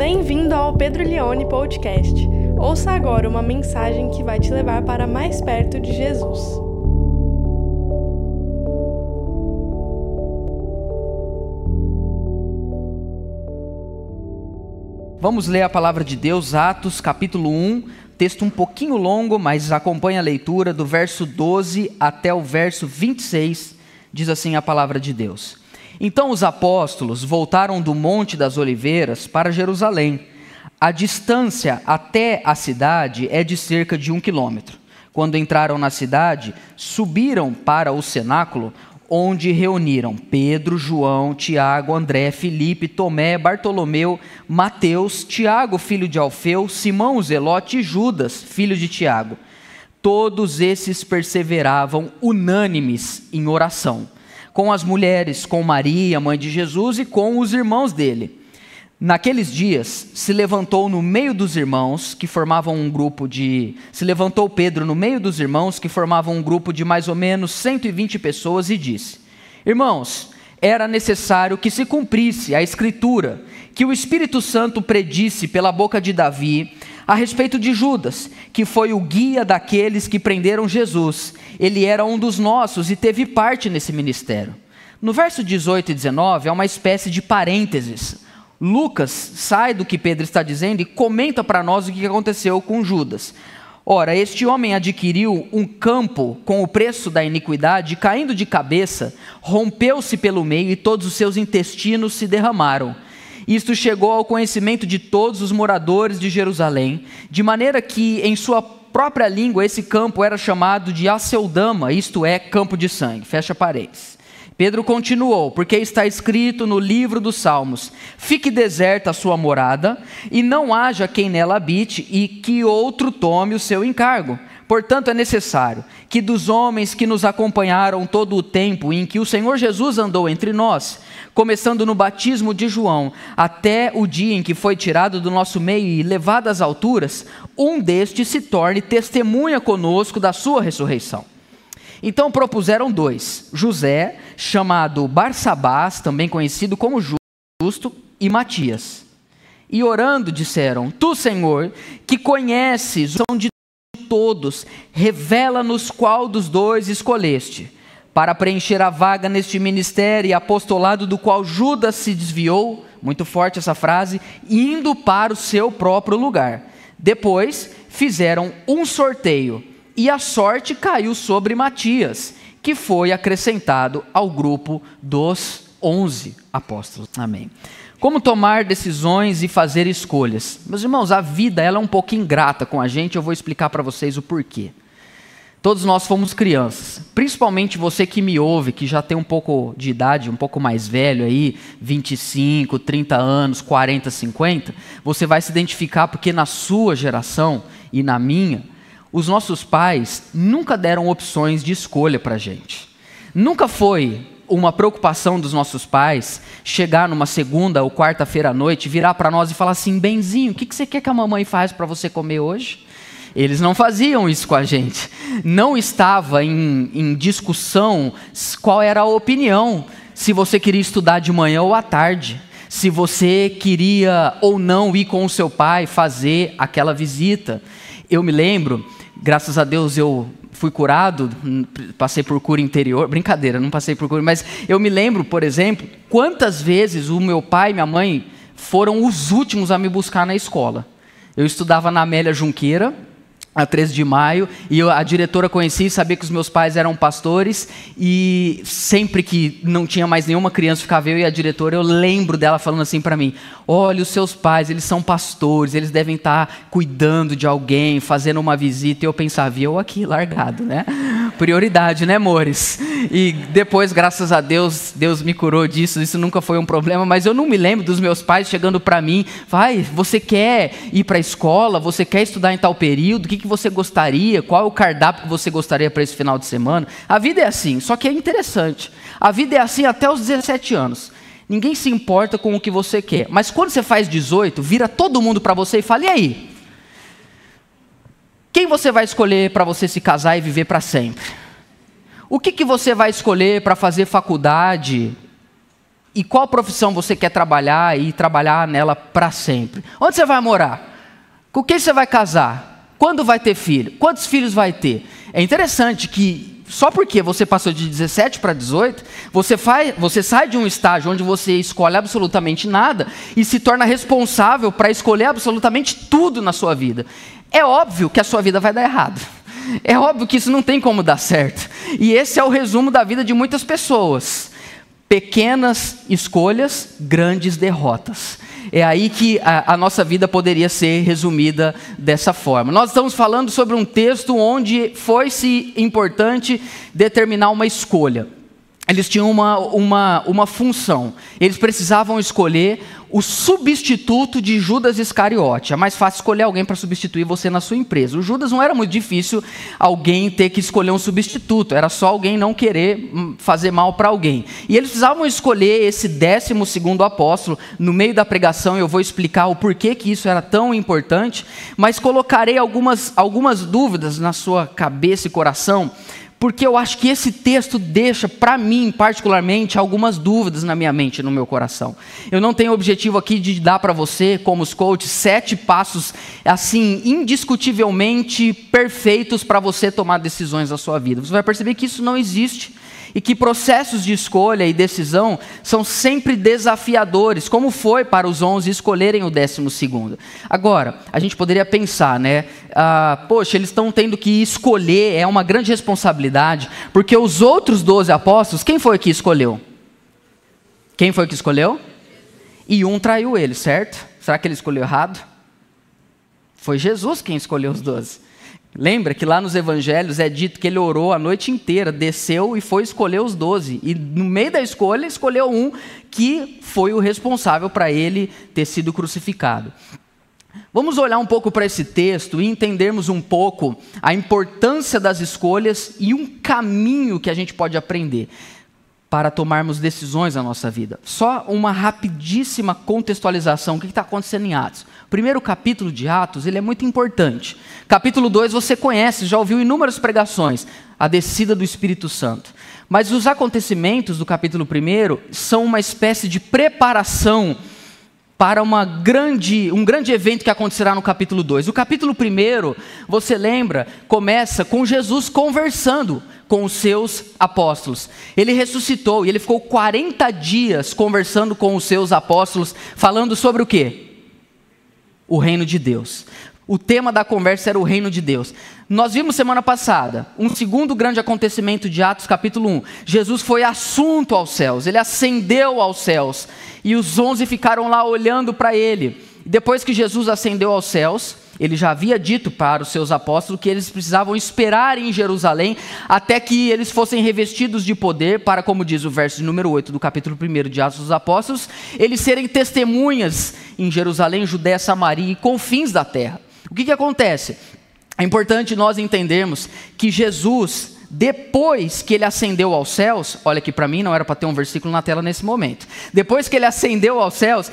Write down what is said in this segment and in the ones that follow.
Bem-vindo ao Pedro Leone Podcast. Ouça agora uma mensagem que vai te levar para mais perto de Jesus. Vamos ler a palavra de Deus, Atos capítulo 1, texto um pouquinho longo, mas acompanha a leitura do verso 12 até o verso 26, diz assim a palavra de Deus. Então os apóstolos voltaram do Monte das Oliveiras para Jerusalém. A distância até a cidade é de cerca de um quilômetro. Quando entraram na cidade, subiram para o cenáculo, onde reuniram Pedro, João, Tiago, André, Felipe, Tomé, Bartolomeu, Mateus, Tiago, filho de Alfeu, Simão Zelote e Judas, filho de Tiago. Todos esses perseveravam unânimes em oração com as mulheres, com Maria, mãe de Jesus, e com os irmãos dele. Naqueles dias, se levantou no meio dos irmãos, que formavam um grupo de. Se levantou Pedro no meio dos irmãos, que formavam um grupo de mais ou menos 120 pessoas, e disse: Irmãos, era necessário que se cumprisse a Escritura, que o Espírito Santo predisse pela boca de Davi a respeito de Judas, que foi o guia daqueles que prenderam Jesus. Ele era um dos nossos e teve parte nesse ministério. No verso 18 e 19 é uma espécie de parênteses. Lucas sai do que Pedro está dizendo e comenta para nós o que aconteceu com Judas. Ora, este homem adquiriu um campo com o preço da iniquidade, caindo de cabeça, rompeu-se pelo meio e todos os seus intestinos se derramaram. Isto chegou ao conhecimento de todos os moradores de Jerusalém, de maneira que, em sua própria língua, esse campo era chamado de Aceldama, isto é, campo de sangue. Fecha paredes. Pedro continuou, porque está escrito no livro dos Salmos: Fique deserta a sua morada, e não haja quem nela habite, e que outro tome o seu encargo. Portanto, é necessário que dos homens que nos acompanharam todo o tempo em que o Senhor Jesus andou entre nós, começando no batismo de João, até o dia em que foi tirado do nosso meio e levado às alturas, um destes se torne testemunha conosco da sua ressurreição. Então propuseram dois: José, chamado Barsabás, também conhecido como Justo, e Matias. E orando disseram: Tu, Senhor, que conheces o de todos, revela-nos qual dos dois escolheste, para preencher a vaga neste ministério e apostolado do qual Judas se desviou, muito forte essa frase, indo para o seu próprio lugar. Depois fizeram um sorteio, e a sorte caiu sobre Matias, que foi acrescentado ao grupo dos onze apóstolos. Amém. Como tomar decisões e fazer escolhas? Meus irmãos, a vida ela é um pouco ingrata com a gente, eu vou explicar para vocês o porquê. Todos nós fomos crianças, principalmente você que me ouve, que já tem um pouco de idade, um pouco mais velho aí, 25, 30 anos, 40, 50, você vai se identificar porque na sua geração e na minha, os nossos pais nunca deram opções de escolha para gente. Nunca foi uma preocupação dos nossos pais chegar numa segunda ou quarta-feira à noite, virar para nós e falar assim: Benzinho, o que, que você quer que a mamãe faz para você comer hoje? Eles não faziam isso com a gente. Não estava em, em discussão qual era a opinião, se você queria estudar de manhã ou à tarde, se você queria ou não ir com o seu pai fazer aquela visita. Eu me lembro, graças a Deus eu fui curado, passei por cura interior, brincadeira, não passei por cura, mas eu me lembro, por exemplo, quantas vezes o meu pai e minha mãe foram os últimos a me buscar na escola. Eu estudava na Amélia Junqueira, a 13 de maio, e eu, a diretora conhecia sabia que os meus pais eram pastores, e sempre que não tinha mais nenhuma criança, ficava eu e a diretora, eu lembro dela falando assim para mim: olha, os seus pais, eles são pastores, eles devem estar tá cuidando de alguém, fazendo uma visita, e eu pensava, e eu aqui, largado, né? Prioridade, né, amores? E depois, graças a Deus, Deus me curou disso, isso nunca foi um problema, mas eu não me lembro dos meus pais chegando para mim, vai, você quer ir para a escola, você quer estudar em tal período, o que, que você gostaria, qual é o cardápio que você gostaria para esse final de semana. A vida é assim, só que é interessante. A vida é assim até os 17 anos. Ninguém se importa com o que você quer. Mas quando você faz 18, vira todo mundo para você e fala: e aí? Quem você vai escolher para você se casar e viver para sempre? O que, que você vai escolher para fazer faculdade E qual profissão você quer trabalhar e trabalhar nela para sempre? Onde você vai morar? Com quem você vai casar? Quando vai ter filho? Quantos filhos vai ter? É interessante que só porque você passou de 17 para 18, você, faz, você sai de um estágio onde você escolhe absolutamente nada e se torna responsável para escolher absolutamente tudo na sua vida. É óbvio que a sua vida vai dar errado. É óbvio que isso não tem como dar certo. E esse é o resumo da vida de muitas pessoas. Pequenas escolhas, grandes derrotas. É aí que a, a, nossa vida poderia ser resumida dessa forma. Nós estamos falando sobre um texto onde foi-se importante determinar uma escolha eles tinham uma, uma, uma função. Eles precisavam escolher o substituto de Judas Iscariote. É mais fácil escolher alguém para substituir você na sua empresa. O Judas não era muito difícil alguém ter que escolher um substituto. Era só alguém não querer hum, fazer mal para alguém. E eles precisavam escolher esse décimo segundo apóstolo. No meio da pregação eu vou explicar o porquê que isso era tão importante. Mas colocarei algumas, algumas dúvidas na sua cabeça e coração porque eu acho que esse texto deixa, para mim particularmente, algumas dúvidas na minha mente no meu coração. Eu não tenho objetivo aqui de dar para você, como os coaches, sete passos, assim, indiscutivelmente perfeitos para você tomar decisões na sua vida. Você vai perceber que isso não existe e que processos de escolha e decisão são sempre desafiadores, como foi para os onze escolherem o décimo segundo. Agora, a gente poderia pensar, né? Ah, poxa, eles estão tendo que escolher, é uma grande responsabilidade, porque os outros doze apóstolos, quem foi que escolheu? Quem foi que escolheu? E um traiu ele, certo? Será que ele escolheu errado? Foi Jesus quem escolheu os doze. Lembra que lá nos evangelhos é dito que ele orou a noite inteira, desceu e foi escolher os doze. E no meio da escolha, escolheu um que foi o responsável para ele ter sido crucificado. Vamos olhar um pouco para esse texto e entendermos um pouco a importância das escolhas e um caminho que a gente pode aprender para tomarmos decisões na nossa vida. Só uma rapidíssima contextualização. O que está acontecendo em Atos? Primeiro capítulo de Atos ele é muito importante. Capítulo 2 você conhece, já ouviu inúmeras pregações, a descida do Espírito Santo. Mas os acontecimentos do capítulo 1 são uma espécie de preparação para uma grande, um grande evento que acontecerá no capítulo 2. O capítulo 1, você lembra, começa com Jesus conversando com os seus apóstolos. Ele ressuscitou e ele ficou 40 dias conversando com os seus apóstolos, falando sobre o quê? O reino de Deus. O tema da conversa era o reino de Deus. Nós vimos semana passada um segundo grande acontecimento de Atos, capítulo 1. Jesus foi assunto aos céus, ele ascendeu aos céus e os onze ficaram lá olhando para ele. Depois que Jesus ascendeu aos céus, ele já havia dito para os seus apóstolos que eles precisavam esperar em Jerusalém até que eles fossem revestidos de poder, para, como diz o verso número 8 do capítulo 1 de Atos dos Apóstolos, eles serem testemunhas em Jerusalém, Judéia, Samaria e confins da terra. O que, que acontece? É importante nós entendermos que Jesus depois que ele ascendeu aos céus, olha aqui para mim, não era para ter um versículo na tela nesse momento. Depois que ele ascendeu aos céus,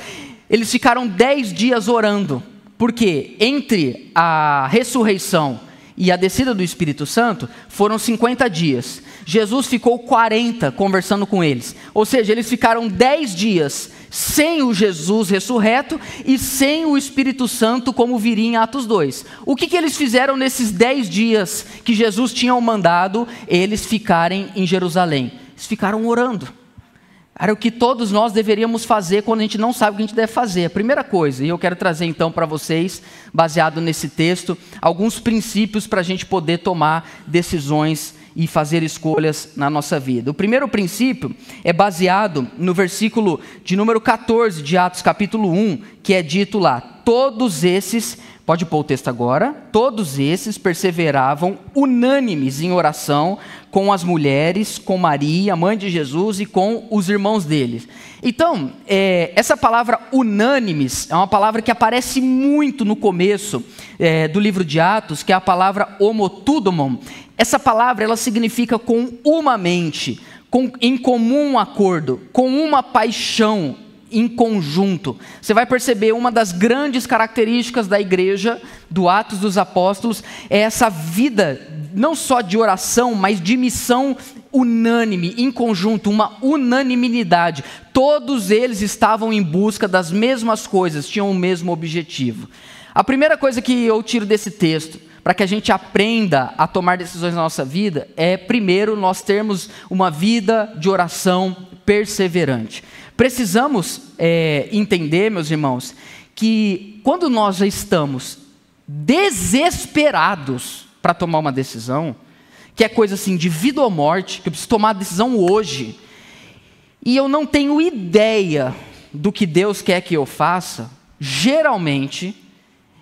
eles ficaram dez dias orando, porque entre a ressurreição e a descida do Espírito Santo foram 50 dias. Jesus ficou 40 conversando com eles. Ou seja, eles ficaram 10 dias sem o Jesus ressurreto e sem o Espírito Santo, como viria em Atos 2. O que, que eles fizeram nesses 10 dias que Jesus tinha mandado eles ficarem em Jerusalém? Eles ficaram orando. Era o que todos nós deveríamos fazer quando a gente não sabe o que a gente deve fazer. A primeira coisa, e eu quero trazer então para vocês, baseado nesse texto, alguns princípios para a gente poder tomar decisões e fazer escolhas na nossa vida. O primeiro princípio é baseado no versículo de número 14 de Atos, capítulo 1, que é dito lá: Todos esses Pode pôr o texto agora. Todos esses perseveravam unânimes em oração com as mulheres, com Maria, mãe de Jesus, e com os irmãos deles. Então, é, essa palavra unânimes é uma palavra que aparece muito no começo é, do livro de Atos, que é a palavra homotudomon. Essa palavra ela significa com uma mente, com, em comum acordo, com uma paixão, em conjunto. Você vai perceber uma das grandes características da igreja, do Atos dos Apóstolos, é essa vida não só de oração, mas de missão unânime, em conjunto, uma unanimidade. Todos eles estavam em busca das mesmas coisas, tinham o mesmo objetivo. A primeira coisa que eu tiro desse texto, para que a gente aprenda a tomar decisões na nossa vida, é primeiro nós termos uma vida de oração perseverante. Precisamos é, entender, meus irmãos, que quando nós já estamos desesperados para tomar uma decisão, que é coisa assim de vida ou morte, que eu preciso tomar a decisão hoje, e eu não tenho ideia do que Deus quer que eu faça, geralmente,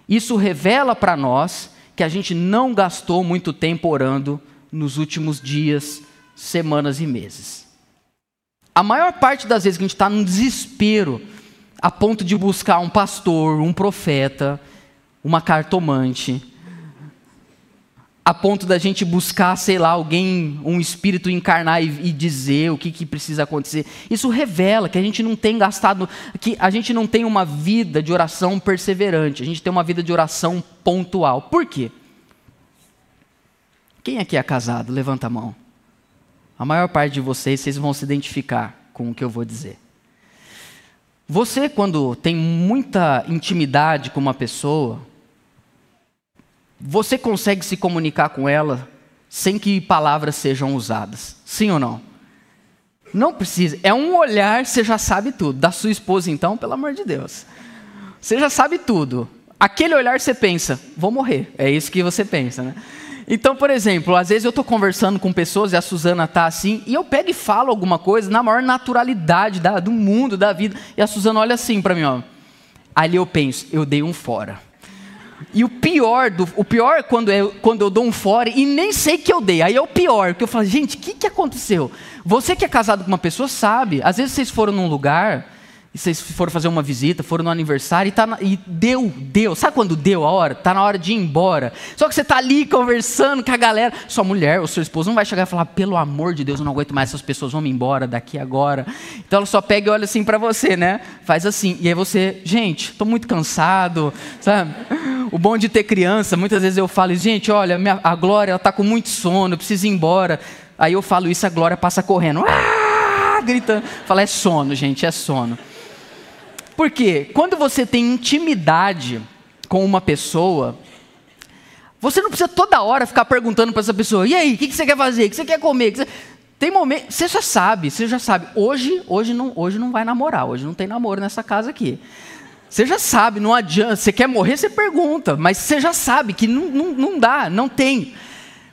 isso revela para nós que a gente não gastou muito tempo orando nos últimos dias, semanas e meses. A maior parte das vezes que a gente está num desespero, a ponto de buscar um pastor, um profeta, uma cartomante, a ponto da gente buscar, sei lá, alguém, um espírito encarnar e, e, dizer o que, que precisa acontecer. Isso revela que a gente não tem gastado, que a gente não tem uma vida de oração perseverante, a gente tem uma vida de oração pontual. Por quê? Quem aqui é casado? Levanta a mão. A maior parte de vocês, vocês vão se identificar com o que eu vou dizer. Você, quando tem muita intimidade com uma pessoa, você consegue se comunicar com ela sem que palavras sejam usadas? Sim ou não? Não precisa. É um olhar, você já sabe tudo. Da sua esposa, então, pelo amor de Deus. Você já sabe tudo. Aquele olhar você pensa, vou morrer. É isso que você pensa, né? Então, por exemplo, às vezes eu estou conversando com pessoas e a Suzana está assim, e eu pego e falo alguma coisa na maior naturalidade da, do mundo, da vida, e a Suzana olha assim para mim, ó. Ali eu penso, eu dei um fora. E o pior, do, o pior é quando, é quando eu dou um fora e nem sei que eu dei. Aí é o pior, porque eu falo, gente, o que, que aconteceu? Você que é casado com uma pessoa sabe. Às vezes vocês foram num lugar e vocês foram fazer uma visita, foram no aniversário e, tá na, e deu, deu. Sabe quando deu a hora? Está na hora de ir embora. Só que você está ali conversando com a galera. Sua mulher ou seu esposo não vai chegar e falar, pelo amor de Deus, eu não aguento mais essas pessoas, vão embora daqui agora. Então ela só pega e olha assim para você, né? Faz assim. E aí você, gente, estou muito cansado, sabe? O bom de ter criança, muitas vezes eu falo, gente, olha, minha, a Glória está com muito sono, eu preciso ir embora. Aí eu falo isso, a Glória passa correndo. Ah! Gritando. Fala, é sono, gente, é sono. Por quê? Quando você tem intimidade com uma pessoa, você não precisa toda hora ficar perguntando para essa pessoa: e aí, o que, você quer fazer? O que você quer comer? Você... Tem momento, você já sabe, você já sabe. Hoje, hoje não, hoje não vai namorar, hoje não tem namoro nessa casa aqui. Você já sabe, não adianta. Você quer morrer, você pergunta, mas você já sabe que não, não, não dá, não tem.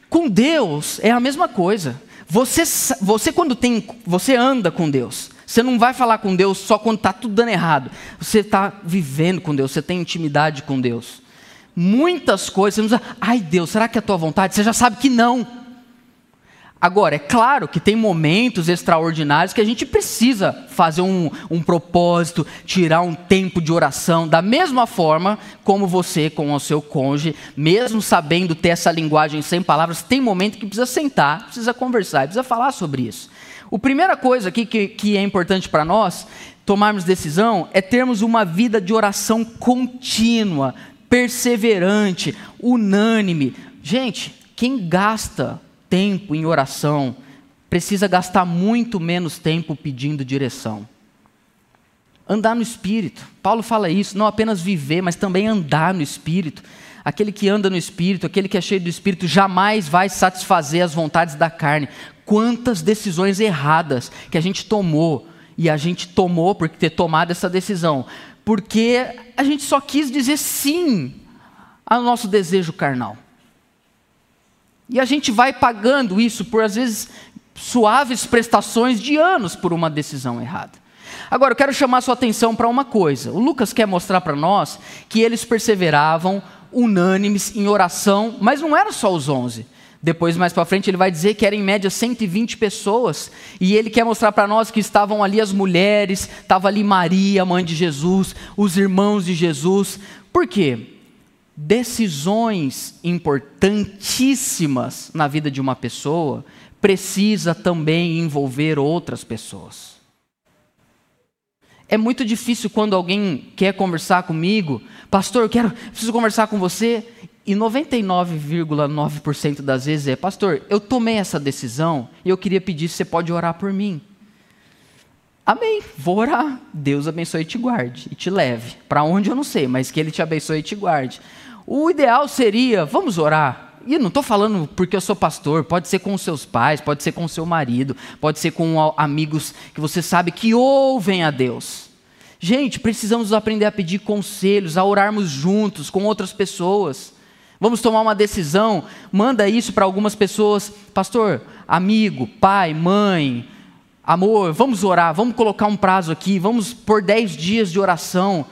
Com Deus é a mesma coisa. Você, você quando tem, você anda com Deus. Você não vai falar com Deus só quando está tudo dando errado. Você está vivendo com Deus, você tem intimidade com Deus. Muitas coisas, você não diz, ai Deus, será que é a tua vontade? Você já sabe que não. Agora, é claro que tem momentos extraordinários que a gente precisa fazer um, um, propósito, tirar um tempo de oração, da mesma forma como você com o seu cônjuge, mesmo sabendo ter essa linguagem sem palavras, tem momento que precisa sentar, precisa conversar, precisa falar sobre isso. A primeira coisa aqui que, que é importante para nós tomarmos decisão é termos uma vida de oração contínua, perseverante, unânime. Gente, quem gasta tempo em oração precisa gastar muito menos tempo pedindo direção. Andar no espírito. Paulo fala isso, não apenas viver, mas também andar no espírito. Aquele que anda no espírito, aquele que é cheio do espírito, jamais vai satisfazer as vontades da carne. Quantas decisões erradas que a gente tomou, e a gente tomou por ter tomado essa decisão, porque a gente só quis dizer sim ao nosso desejo carnal. E a gente vai pagando isso por, às vezes, suaves prestações de anos por uma decisão errada. Agora, eu quero chamar sua atenção para uma coisa. O Lucas quer mostrar para nós que eles perseveravam unânimes em oração, mas não eram só os onze. Depois, mais para frente, ele vai dizer que era em média 120 pessoas. E ele quer mostrar para nós que estavam ali as mulheres, estava ali Maria, mãe de Jesus, os irmãos de Jesus. Por quê? Decisões importantíssimas na vida de uma pessoa precisa também envolver outras pessoas. É muito difícil quando alguém quer conversar comigo, pastor, eu quero, preciso conversar com você, E 99,9% das vezes é, pastor, eu tomei essa decisão e eu queria pedir se você pode orar por mim. Amém, vou orar. Deus abençoe e te guarde e te leve. Para onde eu não sei, mas que Ele te abençoe e te guarde. O ideal seria, vamos orar. E não estou falando porque eu sou pastor, pode ser com seus pais, pode ser com seu marido, pode ser com amigos que você sabe que ouvem a Deus. Gente, precisamos aprender a pedir conselhos, a orarmos juntos com outras pessoas. Vamos tomar uma decisão, manda isso para algumas pessoas, pastor, amigo, pai, mãe, amor, vamos orar, vamos colocar um prazo aqui, vamos por 10 dias de oração,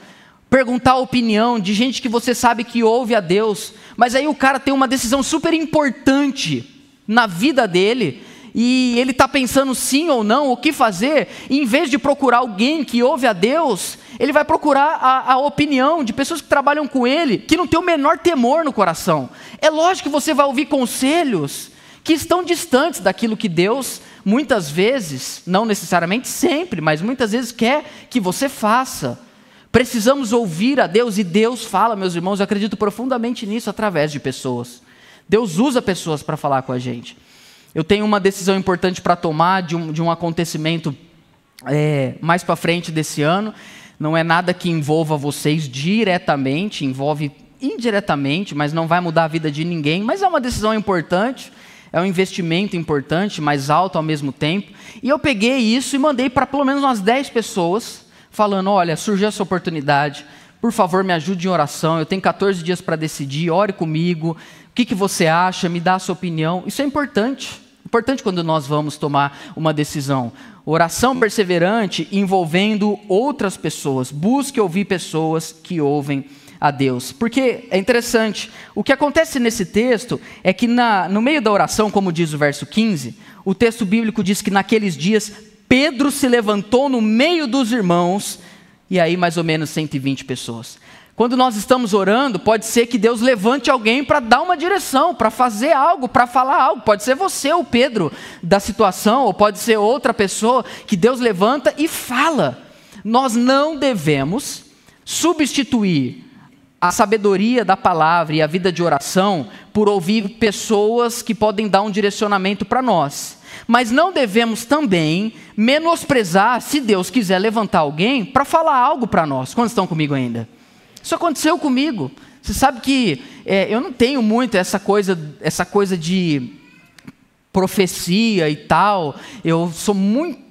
perguntar a opinião de gente que você sabe que ouve a Deus, mas aí o cara tem uma decisão super importante na vida dele, e ele está pensando sim ou não, o que fazer, e em vez de procurar alguém que ouve a Deus, ele vai procurar a, a, opinião de pessoas que trabalham com ele, que não tem o menor temor no coração. É lógico que você vai ouvir conselhos que estão distantes daquilo que Deus, muitas vezes, não necessariamente sempre, mas muitas vezes quer que você faça. Precisamos ouvir a Deus e Deus fala, meus irmãos, eu acredito profundamente nisso através de pessoas. Deus usa pessoas para falar com a gente. Eu tenho uma decisão importante para tomar de um, de um acontecimento é, mais para frente desse ano não é nada que envolva vocês diretamente, envolve indiretamente, mas não vai mudar a vida de ninguém, mas é uma decisão importante, é um investimento importante, mais alto ao mesmo tempo. E eu peguei isso e mandei para pelo menos umas 10 pessoas, falando: olha, surgiu essa oportunidade, por favor me ajude em oração, eu tenho 14 dias para decidir, ore comigo, o que, que você acha, me dá a sua opinião. Isso é importante. Importante quando nós vamos tomar uma decisão. Oração perseverante envolvendo outras pessoas. Busque ouvir pessoas que ouvem a Deus. Porque é interessante, o que acontece nesse texto é que na, no meio da oração, como diz o verso 15, o texto bíblico diz que naqueles dias Pedro se levantou no meio dos irmãos, e aí mais ou menos 120 pessoas. Quando nós estamos orando, pode ser que Deus levante alguém para dar uma direção, para fazer algo, para falar algo. Pode ser você, o Pedro, da situação, ou pode ser outra pessoa que Deus levanta e fala. Nós não devemos substituir a sabedoria da palavra e a vida de oração por ouvir pessoas que podem dar um direcionamento para nós. Mas não devemos também menosprezar se Deus quiser levantar alguém para falar algo para nós. Quantos estão comigo ainda? Isso aconteceu comigo. Você sabe que é, eu não tenho muito essa coisa, essa coisa de profecia e tal. Eu sou muito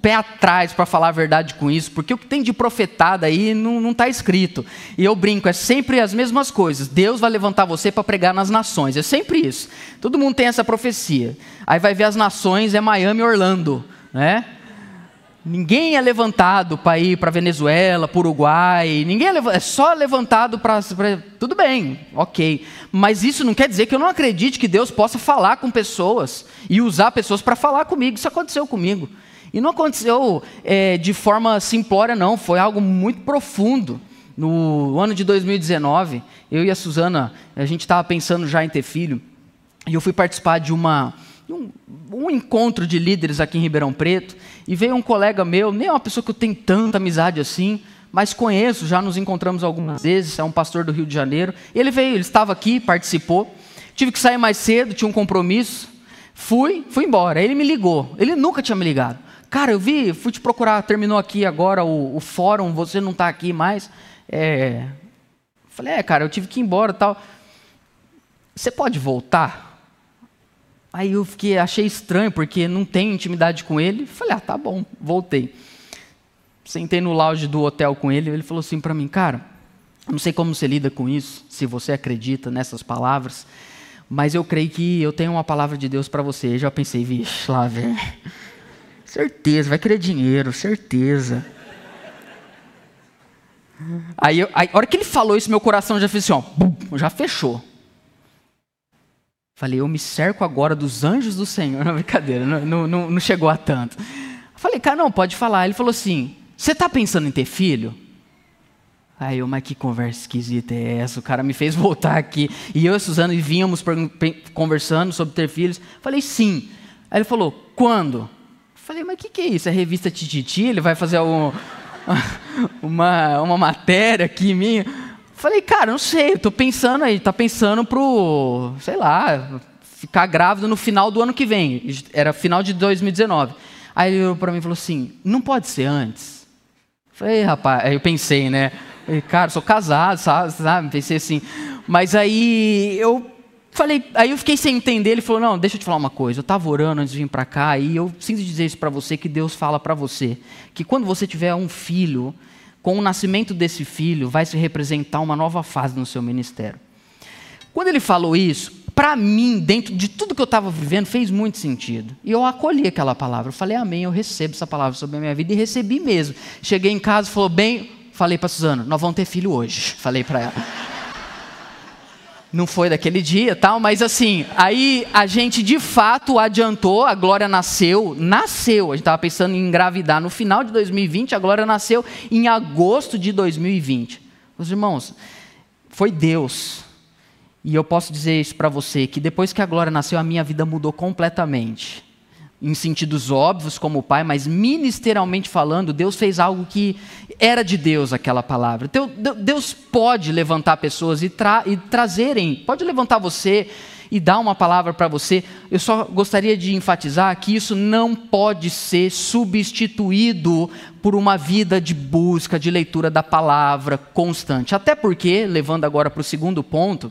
pé atrás para falar a verdade com isso, porque o que tem de profetada aí não está escrito. E eu brinco, é sempre as mesmas coisas. Deus vai levantar você para pregar nas nações. É sempre isso. Todo mundo tem essa profecia. Aí vai ver as nações, é Miami e Orlando, né? Ninguém é levantado para ir para Venezuela, para Uruguai, ninguém é, é só levantado para. Tudo bem, ok. Mas isso não quer dizer que eu não acredite que Deus possa falar com pessoas e usar pessoas para falar comigo. Isso aconteceu comigo. E não aconteceu é, de forma simplória, não, foi algo muito profundo. No ano de 2019, eu e a Suzana, a gente estava pensando já em ter filho, e eu fui participar de uma um, um, encontro de líderes aqui em Ribeirão Preto, e veio um colega meu, nem é uma pessoa que eu tenho tanta amizade assim, mas conheço, já nos encontramos algumas vezes, é um pastor do Rio de Janeiro. Ele veio, ele estava aqui, participou. Tive que sair mais cedo, tinha um compromisso. Fui, fui embora. Ele me ligou. Ele nunca tinha me ligado. Cara, eu vi, fui te procurar, terminou aqui agora o, o fórum, você não está aqui mais. É... Falei, é, cara, eu tive que ir embora tal. Você pode voltar? Aí eu fiquei, achei estranho, porque não tenho intimidade com ele. Falei, ah, tá bom, voltei. Sentei no lounge do hotel com ele, ele falou assim para mim, cara, não sei como você lida com isso, se você acredita nessas palavras, mas eu creio que eu tenho uma palavra de Deus para você. Eu já pensei, vixe, lá, velho. Certeza, vai querer dinheiro, certeza. Aí, eu, aí, a hora que ele falou isso, meu coração já fez assim, ó, bum, já fechou. Falei, eu me cerco agora dos anjos do Senhor. Não, brincadeira, não, não, não chegou a tanto. Falei, cara, não, pode falar. Ele falou assim: você está pensando em ter filho? Aí eu, mas que conversa esquisita é essa? O cara me fez voltar aqui. E eu e a Suzana vínhamos conversando sobre ter filhos. Falei, sim. Aí ele falou, quando? Falei, mas o que, que é isso? É revista Tititi? Ele vai fazer um, uma, uma matéria aqui minha? Falei, cara, não sei, tô pensando aí, tá pensando pro, sei lá, ficar grávido no final do ano que vem. Era final de 2019. Aí ele olhou para mim e falou assim: não pode ser antes. Falei, rapaz, aí eu pensei, né? Falei, cara, sou casado, sabe? Pensei assim. Mas aí eu falei, aí eu fiquei sem entender. Ele falou: não, deixa eu te falar uma coisa. Eu estava orando antes de vir para cá e eu sinto dizer isso para você que Deus fala para você que quando você tiver um filho, com o nascimento desse filho, vai se representar uma nova fase no seu ministério. Quando ele falou isso, para mim, dentro de tudo que eu estava vivendo, fez muito sentido. E eu acolhi aquela palavra. Eu falei, amém, eu recebo essa palavra sobre a minha vida. E recebi mesmo. Cheguei em casa falou, bem, falei para Suzana, nós vamos ter filho hoje. Falei para ela. Não foi daquele dia, tal, mas assim, aí a gente de fato adiantou, a Glória nasceu, nasceu. A gente estava pensando em engravidar no final de 2020, a Glória nasceu em agosto de 2020. Os irmãos, foi Deus e eu posso dizer isso para você, que depois que a Glória nasceu, a minha vida mudou completamente. Em sentidos óbvios, como pai, mas ministerialmente falando, Deus fez algo que era de Deus aquela palavra. Então, Deus pode levantar pessoas e, tra e trazerem, pode levantar você e dar uma palavra para você. Eu só gostaria de enfatizar que isso não pode ser substituído por uma vida de busca, de leitura da palavra constante. Até porque, levando agora para o segundo ponto,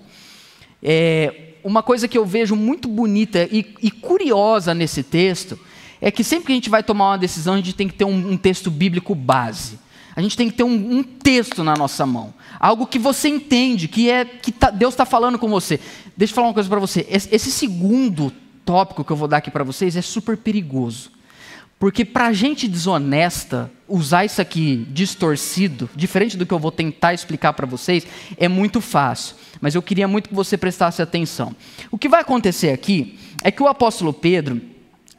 é, uma coisa que eu vejo muito bonita e, e, curiosa nesse texto é que sempre que a gente vai tomar uma decisão, a gente tem que ter um, um texto bíblico base. A gente tem que ter um, um, texto na nossa mão, algo que você entende, que é que tá, Deus está falando com você. Deixa eu falar uma coisa para você. Esse segundo tópico que eu vou dar aqui para vocês é super perigoso. Porque para gente desonesta, usar isso aqui distorcido, diferente do que eu vou tentar explicar para vocês, é muito fácil. Mas eu queria muito que você prestasse atenção. O que vai acontecer aqui é que o apóstolo Pedro,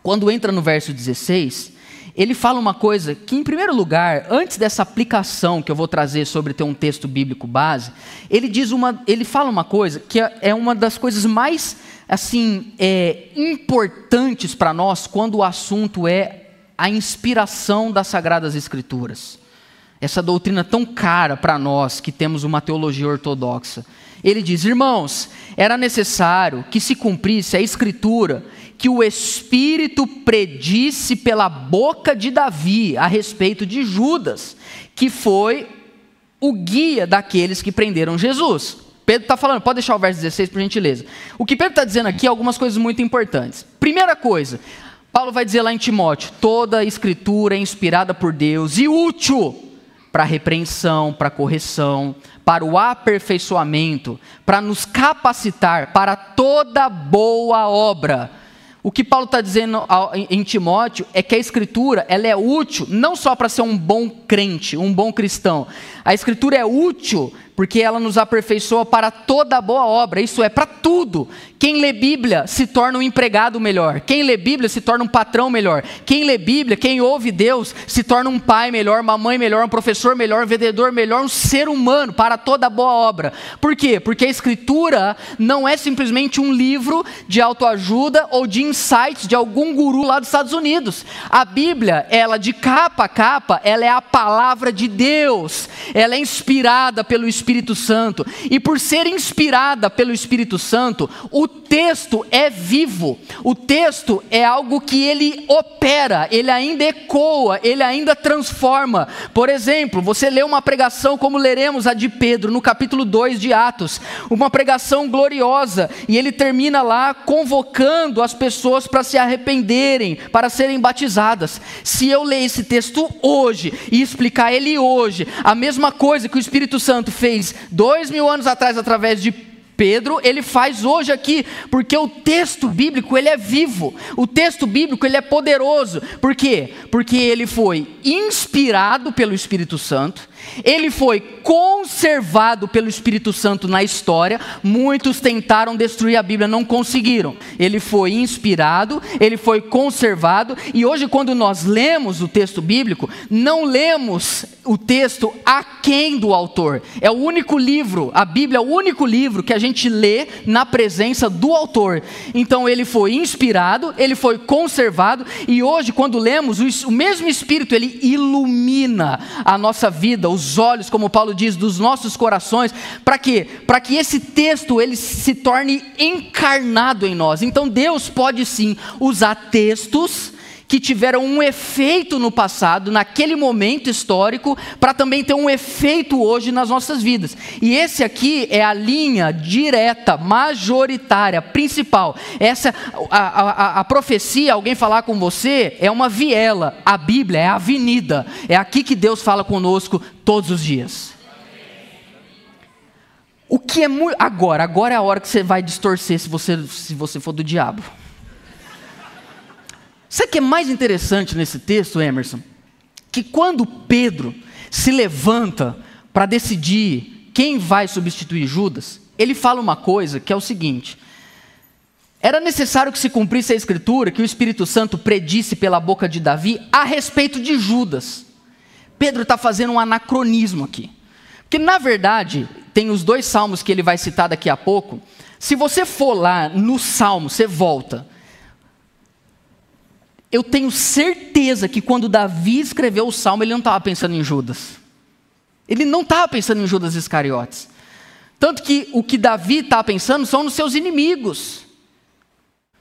quando entra no verso 16, ele fala uma coisa que, em primeiro lugar, antes dessa aplicação que eu vou trazer sobre ter um texto bíblico base, ele diz uma, ele fala uma coisa que é, é uma das coisas mais assim é, importantes para nós quando o assunto é a inspiração das Sagradas Escrituras. Essa doutrina tão cara para nós que temos uma teologia ortodoxa. Ele diz: irmãos, era necessário que se cumprisse a Escritura que o Espírito predisse pela boca de Davi a respeito de Judas, que foi o guia daqueles que prenderam Jesus. Pedro está falando, pode deixar o verso 16 por gentileza. O que Pedro está dizendo aqui é algumas coisas muito importantes. Primeira coisa, Paulo vai dizer lá em Timóteo: toda a escritura é inspirada por Deus e útil para repreensão, para correção, para o aperfeiçoamento, para nos capacitar para toda boa obra. O que Paulo está dizendo em Timóteo é que a escritura ela é útil não só para ser um bom crente, um bom cristão. A escritura é útil porque ela nos aperfeiçoa para toda boa obra, isso é, para tudo. Quem lê Bíblia se torna um empregado melhor, quem lê Bíblia se torna um patrão melhor, quem lê Bíblia, quem ouve Deus, se torna um pai melhor, uma mãe melhor, um professor melhor, um vendedor melhor, um ser humano para toda boa obra. Por quê? Porque a Escritura não é simplesmente um livro de autoajuda ou de insights de algum guru lá dos Estados Unidos. A Bíblia, ela de capa a capa, ela é a palavra de Deus, ela é inspirada pelo Espírito Espírito Santo. E por ser inspirada pelo Espírito Santo, o texto é vivo. O texto é algo que ele opera, ele ainda ecoa, ele ainda transforma. Por exemplo, você lê uma pregação como leremos a de Pedro no capítulo 2 de Atos, uma pregação gloriosa, e ele termina lá convocando as pessoas para se arrependerem, para serem batizadas. Se eu ler esse texto hoje e explicar ele hoje, a mesma coisa que o Espírito Santo fez fez dois mil anos atrás através de Pedro, ele faz hoje aqui, porque o texto bíblico ele é vivo, o texto bíblico ele é poderoso. Por quê? Porque ele foi inspirado pelo Espírito Santo, ele foi conservado pelo Espírito Santo na história. Muitos tentaram destruir a Bíblia, não conseguiram. Ele foi inspirado, ele foi conservado, e hoje, quando nós lemos o texto bíblico, não lemos o texto aquém do autor. É o único livro, a Bíblia é o único livro que a gente lê na presença do autor. Então ele foi inspirado, ele foi conservado e hoje quando lemos o mesmo Espírito ele ilumina a nossa vida, os olhos, como Paulo diz, dos nossos corações. Para quê? Para que esse texto ele se torne encarnado em nós. Então Deus pode sim usar textos que tiveram um efeito no passado, naquele momento histórico, para também ter um efeito hoje nas nossas vidas. E esse aqui é a linha direta, majoritária, principal. Essa a, a, a profecia, alguém falar com você, é uma viela. A Bíblia é a avenida. É aqui que Deus fala conosco todos os dias. O que é muito. Agora, agora é a hora que você vai distorcer se você, se você for do diabo. Sabe o que é mais interessante nesse texto, Emerson? Que quando Pedro se levanta para decidir quem vai substituir Judas, ele fala uma coisa que é o seguinte: era necessário que se cumprisse a escritura que o Espírito Santo predisse pela boca de Davi a respeito de Judas. Pedro está fazendo um anacronismo aqui. Porque, na verdade, tem os dois salmos que ele vai citar daqui a pouco. Se você for lá no salmo, você volta eu tenho certeza que quando Davi escreveu o salmo, ele não estava pensando em Judas. Ele não estava pensando em Judas Iscariotes. Tanto que o que Davi está pensando são nos seus inimigos.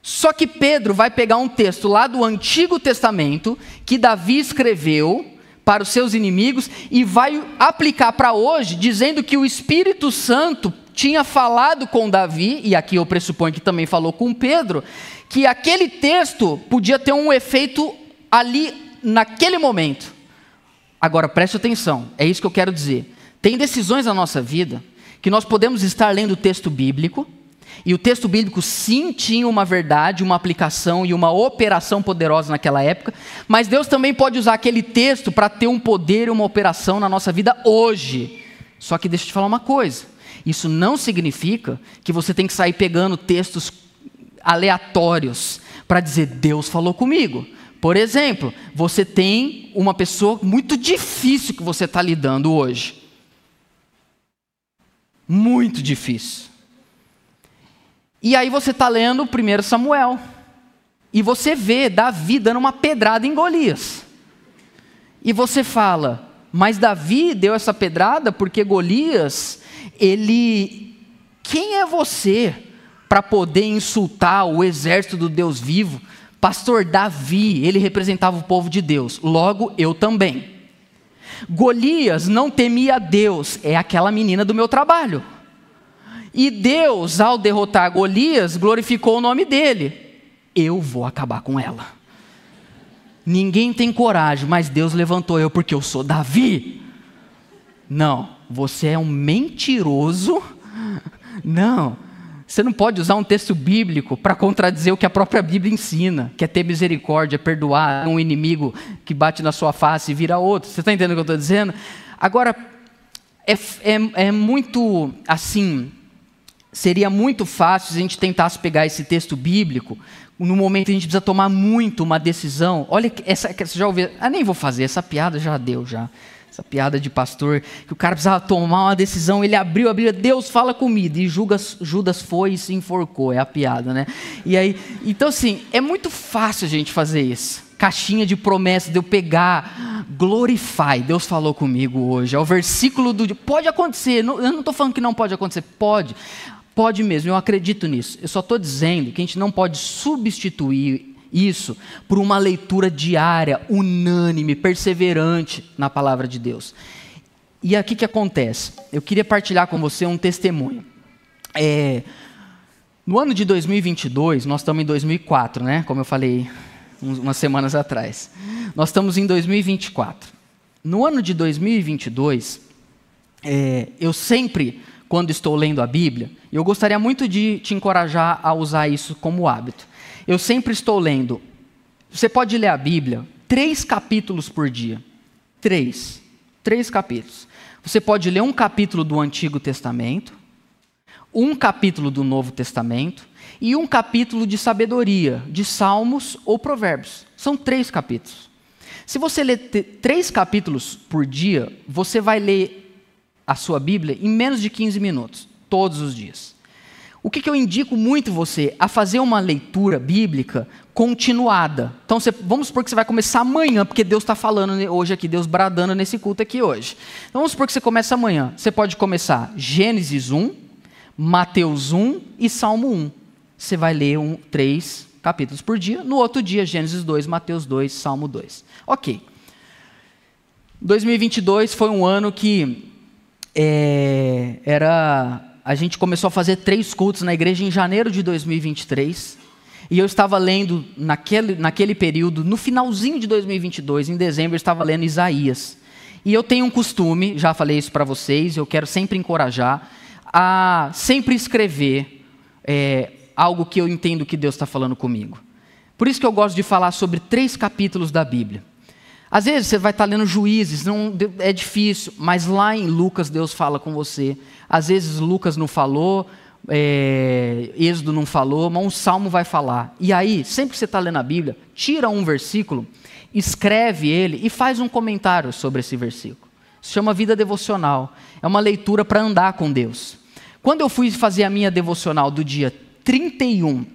Só que Pedro vai pegar um texto lá do Antigo Testamento, que Davi escreveu para os seus inimigos, e vai aplicar para hoje, dizendo que o Espírito Santo tinha falado com Davi, e aqui eu pressuponho que também falou com Pedro, que aquele texto podia ter um efeito ali, naquele momento. Agora preste atenção, é isso que eu quero dizer. Tem decisões na nossa vida que nós podemos estar lendo o texto bíblico, e o texto bíblico sim tinha uma verdade, uma aplicação e uma operação poderosa naquela época, mas Deus também pode usar aquele texto para ter um poder e uma operação na nossa vida hoje. Só que deixa eu te falar uma coisa: isso não significa que você tem que sair pegando textos aleatórios para dizer Deus falou comigo. Por exemplo, você tem uma pessoa muito difícil que você está lidando hoje. Muito difícil. E aí você está lendo 1 Samuel. E você vê Davi dando uma pedrada em Golias. E você fala, mas Davi deu essa pedrada porque Golias, ele. Quem é você para poder insultar o exército do Deus vivo. Pastor Davi, ele representava o povo de Deus, logo eu também. Golias não temia Deus, é aquela menina do meu trabalho. E Deus, ao derrotar Golias, glorificou o nome dele. Eu vou acabar com ela. Ninguém tem coragem, mas Deus levantou eu porque eu sou Davi. Não, você é um mentiroso. Não, você não pode usar um texto bíblico para contradizer o que a própria Bíblia ensina, que é ter misericórdia, perdoar um inimigo que bate na sua face e vira outro. Você está entendendo o que eu estou dizendo? Agora, é, é, é muito assim. Seria muito fácil se a gente tentasse pegar esse texto bíblico no momento que a gente precisa tomar muito uma decisão. Olha, essa, você já ouviu? Ah, nem vou fazer, essa piada já deu já. Essa piada de pastor, que o cara precisava tomar uma decisão, ele abriu a Bíblia, Deus fala comigo, e Judas, Judas foi e se enforcou, é a piada, né? E aí, então assim, é muito fácil a gente fazer isso. Caixinha de promessa de eu pegar, glorify, Deus falou comigo hoje, é o versículo do. Pode acontecer, eu não estou falando que não pode acontecer, pode, pode mesmo, eu acredito nisso. Eu só estou dizendo que a gente não pode substituir isso por uma leitura diária, unânime, perseverante na palavra de Deus. E aqui que acontece? Eu queria partilhar com você um testemunho. É, no ano de 2022, nós estamos em 2004, né? Como eu falei umas semanas atrás. Nós estamos em 2024. No ano de 2022, é, eu sempre, quando estou lendo a Bíblia, eu gostaria muito de te encorajar a usar isso como hábito. Eu sempre estou lendo. Você pode ler a Bíblia três capítulos por dia. Três. Três capítulos. Você pode ler um capítulo do Antigo Testamento, um capítulo do Novo Testamento e um capítulo de sabedoria, de Salmos ou Provérbios. São três capítulos. Se você ler três capítulos por dia, você vai ler a sua Bíblia em menos de 15 minutos, todos os dias. O que, que, eu indico muito você? A fazer uma leitura bíblica continuada. Então, você, vamos supor que você vai começar amanhã, porque Deus está falando hoje aqui, Deus bradando nesse culto aqui hoje. Então, vamos supor que você começa amanhã. Você pode começar Gênesis 1, Mateus 1 e Salmo 1. Você vai ler um, três capítulos por dia. No outro dia, Gênesis 2, Mateus 2, Salmo 2. Ok. 2022 foi um ano que é, era a gente começou a fazer três cultos na igreja em janeiro de 2023. E eu estava lendo, naquele, naquele período, no finalzinho de 2022, em dezembro, eu estava lendo Isaías. E eu tenho um costume, já falei isso para vocês, eu quero sempre encorajar, a sempre escrever é, algo que eu entendo que Deus está falando comigo. Por isso que eu gosto de falar sobre três capítulos da Bíblia. Às vezes você vai estar lendo Juízes, não, é difícil, mas lá em Lucas Deus fala com você. Às vezes Lucas não falou, é, Êxodo não falou, mas um salmo vai falar. E aí, sempre que você está lendo a Bíblia, tira um versículo, escreve ele e faz um comentário sobre esse versículo. Se chama vida devocional. É uma leitura para andar com Deus. Quando eu fui fazer a minha devocional do dia 31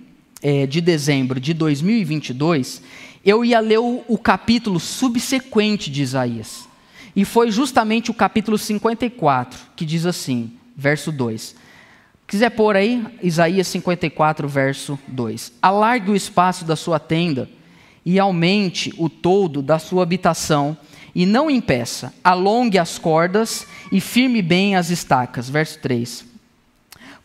é, de dezembro de 2022, eu ia ler o, o capítulo subsequente de Isaías. E foi justamente o capítulo 54, que diz assim, verso 2. Quiser pôr aí, Isaías 54, verso 2. Alargue o espaço da sua tenda e aumente o todo da sua habitação, e não impeça, alongue as cordas e firme bem as estacas. Verso 3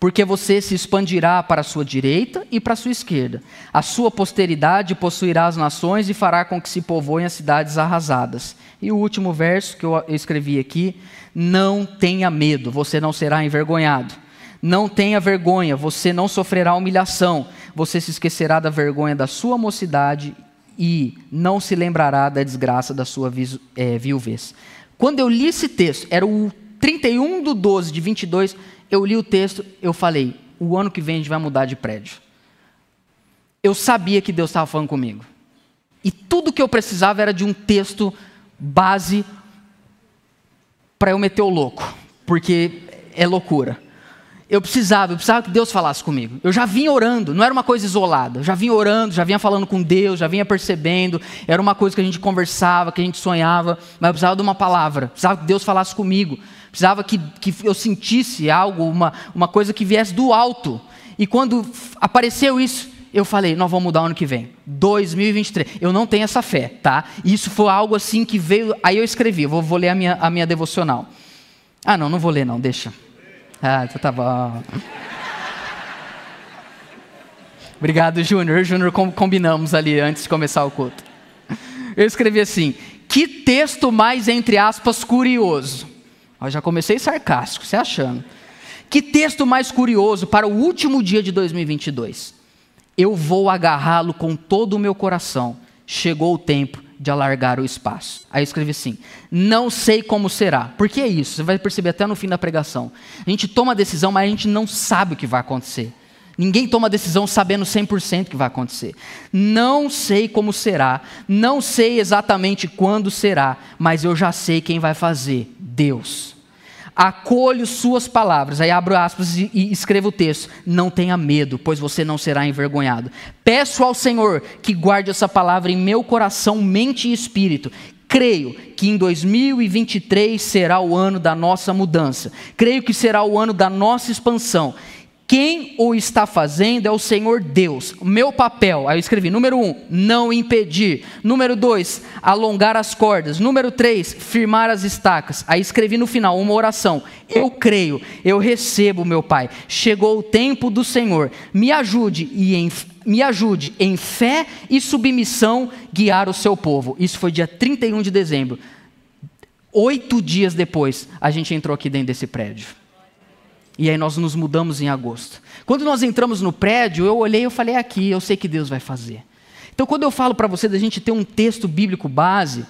porque você se expandirá para a sua direita e para a sua esquerda. A sua posteridade possuirá as nações e fará com que se povoem as cidades arrasadas. E o último verso que eu escrevi aqui: não tenha medo, você não será envergonhado. Não tenha vergonha, você não sofrerá humilhação. Você se esquecerá da vergonha da sua mocidade e não se lembrará da desgraça da sua é, viuvez. Quando eu li esse texto, era o 31 do 12 de 22, eu li o texto, eu falei: o ano que vem a gente vai mudar de prédio. Eu sabia que Deus estava falando comigo. E tudo que eu precisava era de um texto base para eu meter o louco, porque é loucura. Eu precisava, eu precisava que Deus falasse comigo. Eu já vinha orando, não era uma coisa isolada. Eu já vinha orando, já vinha falando com Deus, já vinha percebendo. Era uma coisa que a gente conversava, que a gente sonhava, mas eu precisava de uma palavra. Precisava que Deus falasse comigo precisava que, que eu sentisse algo, uma, uma coisa que viesse do alto. E quando apareceu isso, eu falei, nós vamos mudar ano que vem. 2023. Eu não tenho essa fé, tá? Isso foi algo assim que veio. Aí eu escrevi, vou, vou ler a minha, a minha devocional. Ah, não, não vou ler, não, deixa. Ah, então tá bom. Obrigado, Júnior. Júnior, combinamos ali antes de começar o culto. Eu escrevi assim: que texto mais, entre aspas, curioso. Eu já comecei sarcástico, você achando. Que texto mais curioso para o último dia de 2022. Eu vou agarrá-lo com todo o meu coração. Chegou o tempo de alargar o espaço. Aí eu escrevi assim: não sei como será. Por que é isso? Você vai perceber até no fim da pregação. A gente toma a decisão, mas a gente não sabe o que vai acontecer. Ninguém toma decisão sabendo 100% o que vai acontecer. Não sei como será, não sei exatamente quando será, mas eu já sei quem vai fazer: Deus. Acolho suas palavras, aí abro aspas e, escrevo o texto. Não tenha medo, pois você não será envergonhado. Peço ao Senhor que guarde essa palavra em meu coração, mente e espírito, Creio que em 2023 será o ano da nossa mudança. Creio que será o ano da nossa expansão. Quem o está fazendo é o Senhor Deus. Meu papel, aí eu escrevi: número um, não impedir. Número dois, alongar as cordas. Número três, firmar as estacas. Aí escrevi no final uma oração: Eu creio, eu recebo, meu Pai. Chegou o tempo do Senhor. Me ajude e em, me ajude em fé e submissão guiar o seu povo. Isso foi dia 31 de dezembro. Oito dias depois, a gente entrou aqui dentro desse prédio. E aí nós nos mudamos em agosto. Quando nós entramos no prédio, eu olhei e falei aqui, eu sei que Deus vai fazer. Então quando eu falo para você da gente ter um texto bíblico base,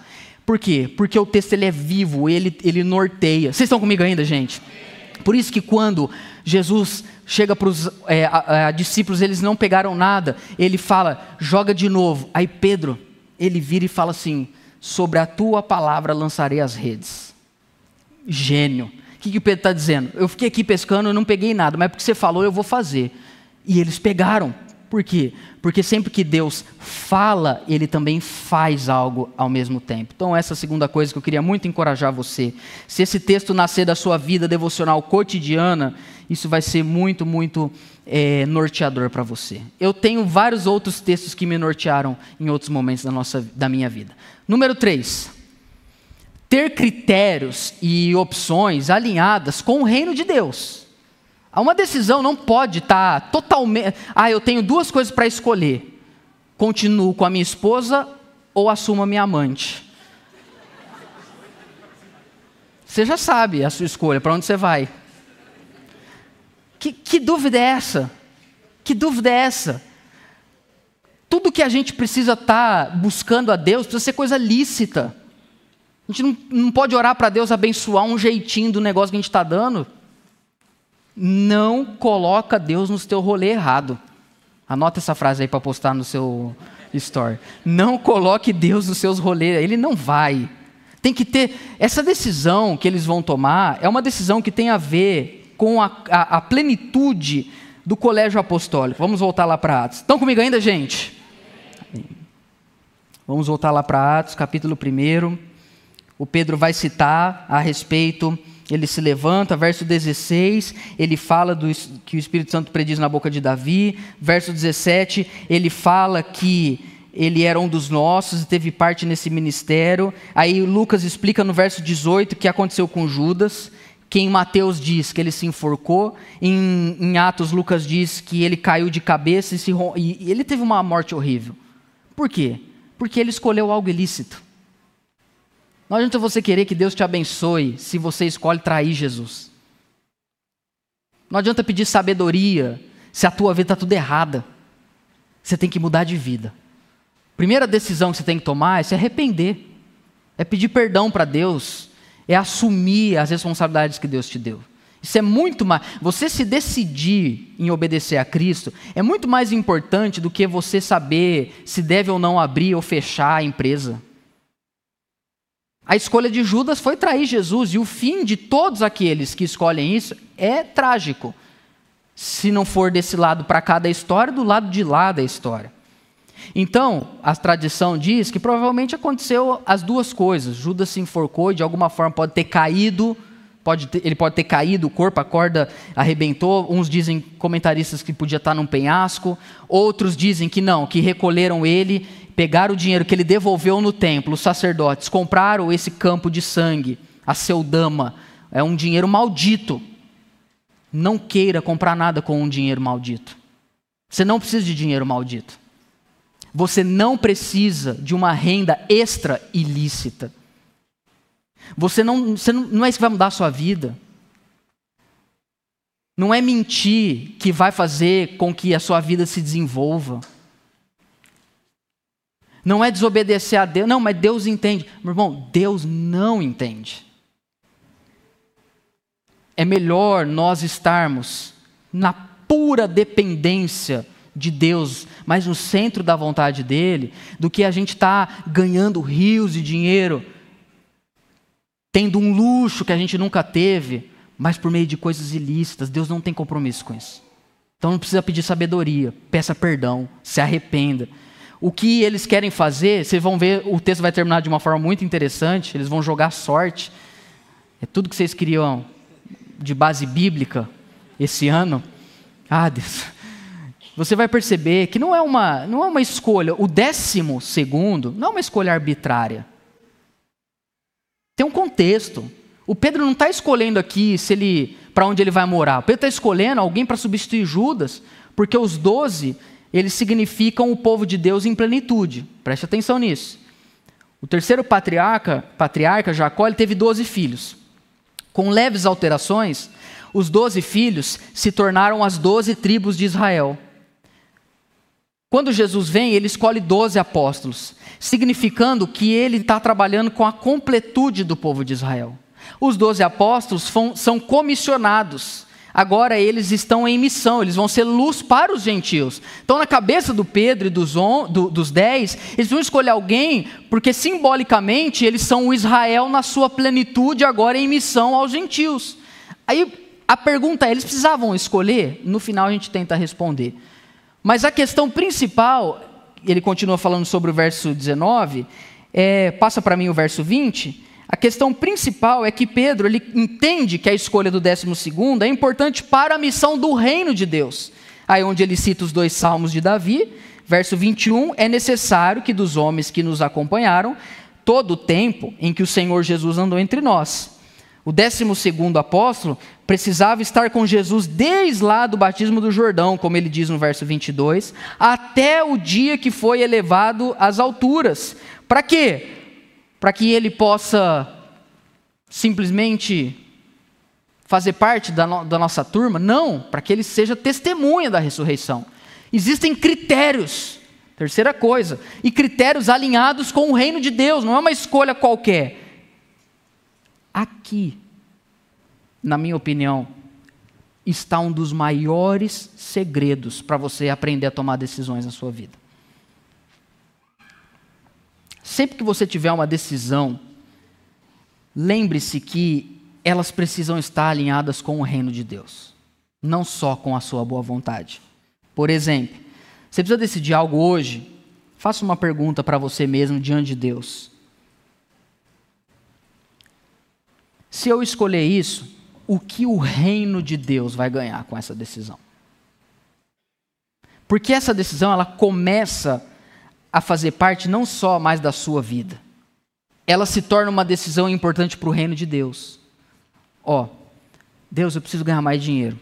por quê? Porque o texto ele é vivo, ele, ele norteia. Vocês estão comigo ainda, gente? Por isso que quando Jesus chega para os é, discípulos, eles não pegaram nada, ele fala, joga de novo. Aí Pedro, ele vira e fala assim: sobre a tua palavra lançarei as redes. Gênio que, que o Pedro está dizendo? Eu fiquei aqui pescando, eu não peguei nada, mas porque você falou, eu vou fazer. E eles pegaram. Por quê? Porque sempre que Deus fala, Ele também faz algo ao mesmo tempo. Então, essa é a segunda coisa que eu queria muito encorajar você. Se esse texto nascer da sua vida devocional cotidiana, isso vai ser muito, muito é, norteador para você. Eu tenho vários outros textos que me nortearam em outros momentos da, nossa, da minha vida. Número 3. Ter critérios e opções alinhadas com o reino de Deus. Uma decisão não pode estar tá totalmente. Ah, eu tenho duas coisas para escolher: continuo com a minha esposa ou assumo a minha amante. Você já sabe a sua escolha, para onde você vai. Que, que dúvida é essa? Que dúvida é essa? Tudo que a gente precisa estar tá buscando a Deus precisa ser coisa lícita. A gente não, não pode orar para Deus abençoar um jeitinho do negócio que a gente está dando. Não coloca Deus no teu rolê errado. Anota essa frase aí para postar no seu story. Não coloque Deus nos seus rolês, ele não vai. Tem que ter essa decisão que eles vão tomar é uma decisão que tem a ver com a, a, a plenitude do colégio apostólico. Vamos voltar lá para Atos. Estão comigo ainda, gente? Vamos voltar lá para Atos, capítulo 1. O Pedro vai citar a respeito ele se levanta, verso 16, ele fala do, que o Espírito Santo prediz na boca de Davi, verso 17, ele fala que ele era um dos nossos e teve parte nesse ministério. Aí Lucas explica no verso 18 o que aconteceu com Judas, que em Mateus diz que ele se enforcou, em, em Atos Lucas diz que ele caiu de cabeça e, se, e ele teve uma morte horrível. Por quê? Porque ele escolheu algo ilícito. Não adianta você querer que Deus te abençoe se você escolhe trair Jesus. Não adianta pedir sabedoria se a tua vida está tudo errada. Você tem que mudar de vida. Primeira decisão que você tem que tomar é se arrepender. É pedir perdão para Deus. É assumir as responsabilidades que Deus te deu. Isso é muito mais. Você se decidir em obedecer a Cristo é muito mais importante do que você saber se deve ou não abrir ou fechar a empresa. A escolha de Judas foi trair Jesus, e o fim de todos aqueles que escolhem isso é trágico. Se não for desse lado para cá da história, do lado de lá da história. Então, a tradição diz que provavelmente aconteceu as duas coisas. Judas se enforcou e de alguma forma pode ter caído, pode ter, ele pode ter caído, o corpo, a corda arrebentou. Uns dizem, comentaristas, que podia estar num penhasco. Outros dizem que não, que recolheram ele pegaram o dinheiro que ele devolveu no templo, os sacerdotes compraram esse campo de sangue, a seu dama, é um dinheiro maldito. Não queira comprar nada com um dinheiro maldito. Você não precisa de dinheiro maldito. Você não precisa de uma renda extra ilícita. Você não, você não, não é isso que vai mudar a sua vida. Não é mentir que vai fazer com que a sua vida se desenvolva. Não é desobedecer a Deus, não, mas Deus entende. Meu irmão, Deus não entende. É melhor nós estarmos na pura dependência de Deus, mas no centro da vontade dele, do que a gente estar tá ganhando rios de dinheiro, tendo um luxo que a gente nunca teve, mas por meio de coisas ilícitas. Deus não tem compromisso com isso. Então não precisa pedir sabedoria, peça perdão, se arrependa o que eles querem fazer, vocês vão ver, o texto vai terminar de uma forma muito interessante, eles vão jogar sorte. É tudo que vocês queriam de base bíblica esse ano. Ah, Deus. Você vai perceber que não é uma, não é uma escolha, o décimo segundo não é uma escolha arbitrária. Tem um contexto. O Pedro não está escolhendo aqui se ele para onde ele vai morar. O Pedro está escolhendo alguém para substituir Judas, porque os doze eles significam o povo de Deus em plenitude. Preste atenção nisso. O terceiro patriarca, patriarca Jacó, ele teve 12 filhos. Com leves alterações, os 12 filhos se tornaram as 12 tribos de Israel. Quando Jesus vem, ele escolhe 12 apóstolos, significando que ele está trabalhando com a completude do povo de Israel. Os 12 apóstolos são comissionados agora eles estão em missão, eles vão ser luz para os gentios. Então, na cabeça do Pedro e dos, on, do, dos dez, eles vão escolher alguém, porque simbolicamente eles são o Israel na sua plenitude, agora em missão aos gentios. Aí a pergunta é: eles precisavam escolher? No final a gente tenta responder. Mas a questão principal, ele continua falando sobre o verso 19, é, passa para mim o verso 20. A questão principal é que Pedro ele entende que a escolha do 12 é importante para a missão do reino de Deus. Aí onde ele cita os dois salmos de Davi, verso 21, é necessário que dos homens que nos acompanharam, todo o tempo em que o Senhor Jesus andou entre nós. O décimo segundo apóstolo precisava estar com Jesus desde lá do batismo do Jordão, como ele diz no verso 22, até o dia que foi elevado às alturas. Para quê? Para que ele possa simplesmente fazer parte da, no, da nossa turma? Não, para que ele seja testemunha da ressurreição. Existem critérios, terceira coisa, e critérios alinhados com o reino de Deus, não é uma escolha qualquer Aqui, na minha opinião, está um dos maiores segredos para você aprender a tomar decisões na sua vida. Sempre que você tiver uma decisão, lembre-se que elas precisam estar alinhadas com o reino de Deus, não só com a sua boa vontade. Por exemplo, você precisa decidir algo hoje, faça uma pergunta para você mesmo diante de Deus. Se eu escolher isso, o que o reino de Deus vai ganhar com essa decisão? Porque essa decisão ela começa a fazer parte não só mais da sua vida, ela se torna uma decisão importante para o reino de Deus. Ó, Deus, eu preciso ganhar mais dinheiro.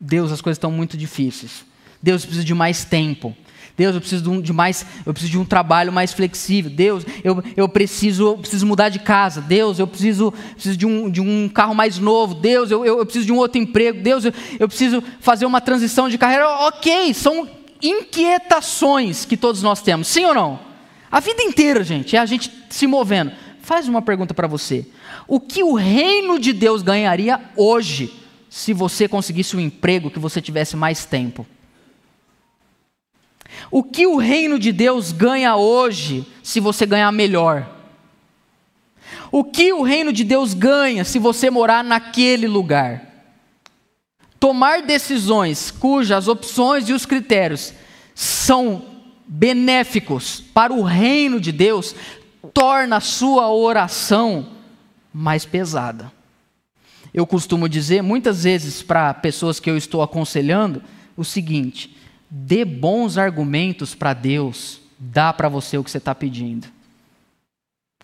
Deus, as coisas estão muito difíceis. Deus, eu preciso de mais tempo. Deus, eu preciso de, um, de, mais, eu preciso de um trabalho mais flexível. Deus, eu, eu, preciso, eu preciso mudar de casa. Deus, eu preciso, preciso de, um, de um carro mais novo. Deus, eu, eu, eu preciso de um outro emprego. Deus, eu, eu preciso fazer uma transição de carreira. Ok, são inquietações que todos nós temos. Sim ou não? A vida inteira, gente, é a gente se movendo. Faz uma pergunta para você. O que o reino de Deus ganharia hoje se você conseguisse um emprego que você tivesse mais tempo? O que o reino de Deus ganha hoje se você ganhar melhor? O que o reino de Deus ganha se você morar naquele lugar? Tomar decisões cujas opções e os critérios são benéficos para o reino de Deus torna a sua oração mais pesada. Eu costumo dizer muitas vezes para pessoas que eu estou aconselhando o seguinte: Dê bons argumentos para Deus dar para você o que você está pedindo.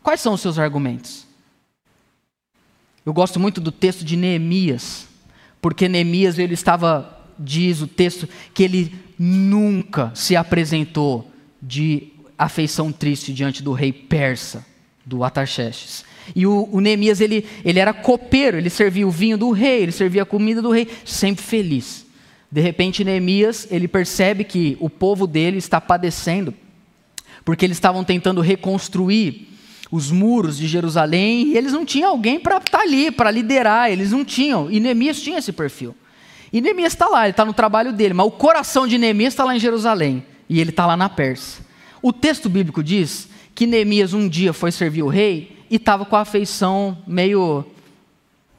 Quais são os seus argumentos? Eu gosto muito do texto de Neemias, porque Neemias ele estava, diz o texto, que ele nunca se apresentou de afeição triste diante do rei persa, do Ataxerxes. E o, o Neemias ele, ele era copeiro, ele servia o vinho do rei, ele servia a comida do rei, sempre feliz. De repente, Neemias, ele percebe que o povo dele está padecendo, porque eles estavam tentando reconstruir os muros de Jerusalém e eles não tinham alguém para estar tá ali, para liderar, eles não tinham. E Neemias tinha esse perfil. E Neemias está lá, ele está no trabalho dele, mas o coração de Neemias está lá em Jerusalém e ele está lá na Pérsia. O texto bíblico diz que Neemias um dia foi servir o rei e estava com a afeição meio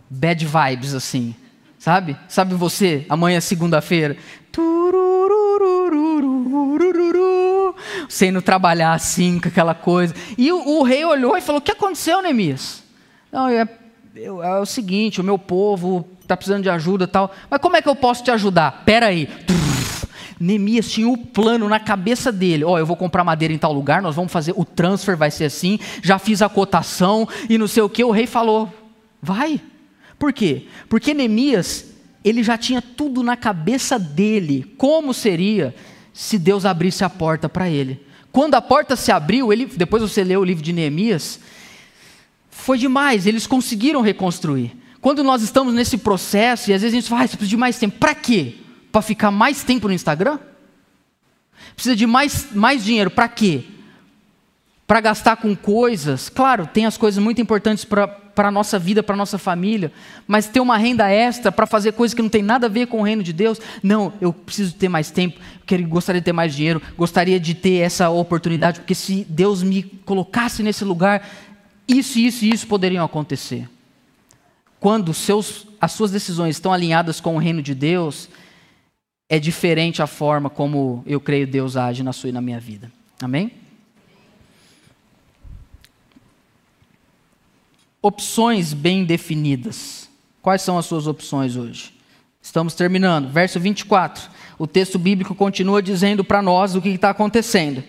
bad vibes assim. Sabe? Sabe você, amanhã segunda-feira, sendo trabalhar assim, com aquela coisa. E o, o, rei olhou e falou: O que aconteceu, Neemias? Não, é, é, o seguinte: o meu povo está precisando de ajuda tal. Mas como é que eu posso te ajudar? Pera aí. Neemias tinha o um plano na cabeça dele. Ó, oh, eu vou comprar madeira em tal lugar, nós vamos fazer, o transfer vai ser assim, já fiz a cotação e não sei o que. O rei falou: vai. Por quê? Porque Neemias, ele já tinha tudo na cabeça dele, como seria se Deus abrisse a porta para ele. Quando a porta se abriu, ele, depois você lê o livro de Neemias, foi demais, eles conseguiram reconstruir. Quando nós estamos nesse processo, e às vezes a gente fala, ah, precisa de mais tempo, para quê? Para ficar mais tempo no Instagram? Precisa de mais, mais dinheiro, para quê? Para gastar com coisas, claro, tem as coisas muito importantes para para a nossa vida, para a nossa família, mas ter uma renda extra para fazer coisas que não tem nada a ver com o reino de Deus. Não, eu preciso ter mais tempo, quero, gostaria de ter mais dinheiro, gostaria de ter essa oportunidade, porque se Deus me colocasse nesse lugar, isso, isso e isso poderiam acontecer. quando seus, as suas decisões estão alinhadas com o reino de Deus, é diferente a forma como eu creio Deus age na sua e na minha vida. Amém? Opções bem definidas. Quais são as suas opções hoje? Estamos terminando. Verso 24. O texto bíblico continua dizendo para nós o que está acontecendo.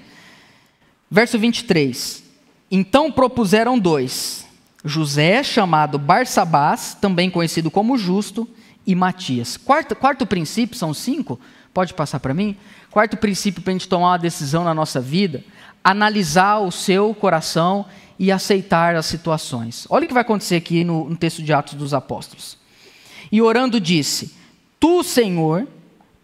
Verso 23. Então propuseram dois: José, chamado Barsabás, também conhecido como Justo, e Matias. Quarto, quarto princípio, são cinco? Pode passar para mim? Quarto princípio para a gente tomar uma decisão na nossa vida: analisar o seu coração e aceitar as situações. Olha o que vai acontecer aqui no, no texto de Atos dos Apóstolos. E orando disse: Tu, Senhor,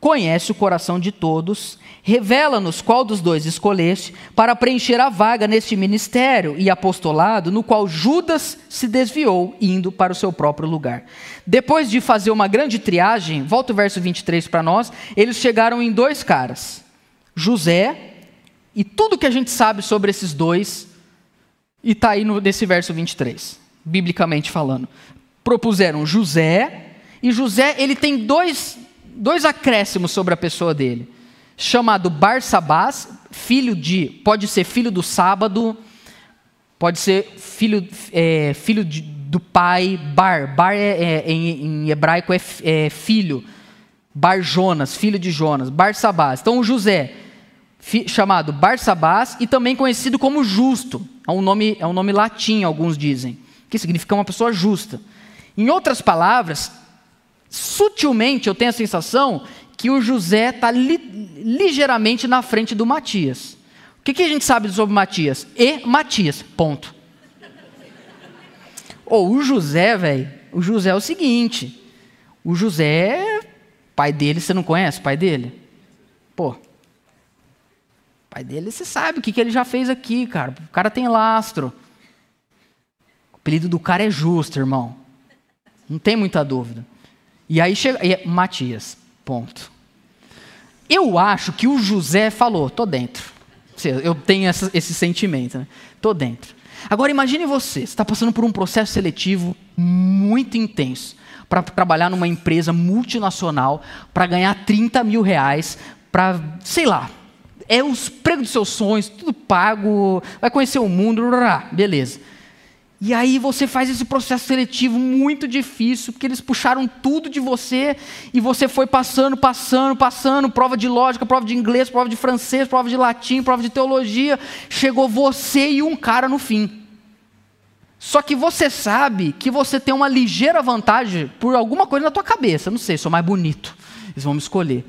conhece o coração de todos, revela-nos qual dos dois escolheste para preencher a vaga neste ministério e apostolado no qual Judas se desviou, indo para o seu próprio lugar. Depois de fazer uma grande triagem, volta o verso 23 para nós, eles chegaram em dois caras, José, e tudo que a gente sabe sobre esses dois, e está aí no, nesse verso 23, biblicamente falando. Propuseram José, e José, ele tem dois, dois acréscimos sobre a pessoa dele. Chamado Barsabás, filho de, pode ser filho do sábado, pode ser filho, é, filho de, do pai, Bar. Bar é, é, em, em, hebraico é, é, filho. Bar Jonas, filho de Jonas. Barsabás. Então José, chamado Barsabás e também conhecido como justo. É um nome, é um nome latim, alguns dizem, que significa uma pessoa justa. Em outras palavras, sutilmente eu tenho a sensação que o José está li, ligeiramente na frente do Matias. O que, que, a gente sabe sobre Matias? E Matias, ponto. Ou oh, o José, velho, o José é o seguinte, o José, pai dele, você não conhece o pai dele? Pô, pai dele, você sabe o que, que ele já fez aqui, cara. O cara tem lastro. O apelido do cara é justo, irmão. Não tem muita dúvida. E aí chega. E é Matias. Ponto. Eu acho que o José falou: tô dentro. Eu tenho essa, esse sentimento, né? Tô dentro. Agora imagine você, você está passando por um processo seletivo muito intenso para trabalhar numa empresa multinacional, para ganhar 30 mil reais, para, sei lá, é os pregos dos seus sonhos, tudo pago, vai conhecer o mundo, beleza. E aí você faz esse processo seletivo muito difícil, porque eles puxaram tudo de você e você foi passando, passando, passando, prova de lógica, prova de inglês, prova de francês, prova de latim, prova de teologia, chegou você e um cara no fim. Só que você sabe que você tem uma ligeira vantagem por alguma coisa na tua cabeça, não sei, sou mais bonito, eles vão me escolher.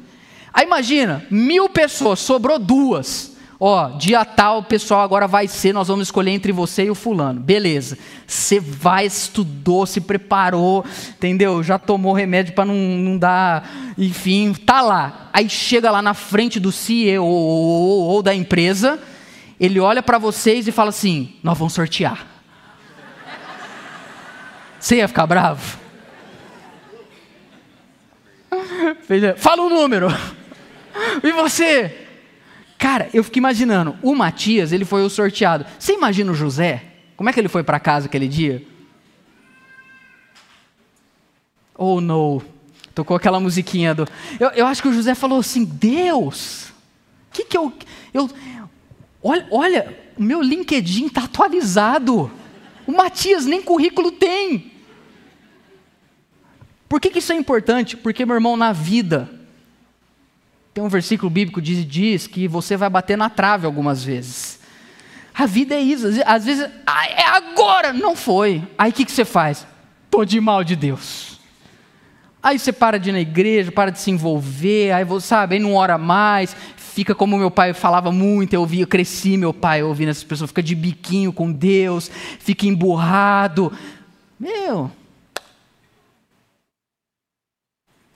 Aí imagina, mil pessoas, sobrou duas ó, dia tal, pessoal agora vai ser, nós vamos escolher entre você e o fulano. Beleza. Você vai, estudou, se preparou, entendeu? Já tomou remédio para não, não dar, enfim, tá lá. Aí chega lá na frente do CEO ou, ou da empresa, ele olha para vocês e fala assim: nós vamos sortear. Você ia ficar bravo? Fala um número. E você? Cara, eu fico imaginando, o Matias, ele foi o sorteado. Você imagina o José? Como é que ele foi para casa aquele dia? Oh, no. Tocou aquela musiquinha do. Eu, eu acho que o José falou assim: Deus, o que, que eu. eu olha, olha, o meu LinkedIn está atualizado. O Matias nem currículo tem. Por que, que isso é importante? Porque, meu irmão, na vida, tem um versículo bíblico que diz, diz que você vai bater na trave algumas vezes. A vida é isso. Às vezes, ah, é agora! Não foi. Aí o que, que você faz? Tô de mal de Deus. Aí você para de ir na igreja, para de se envolver, aí você sabe, aí não ora mais, fica como meu pai falava muito, eu ouvia, eu cresci meu pai ouvindo essas pessoas, fica de biquinho com Deus, fica emburrado. Meu.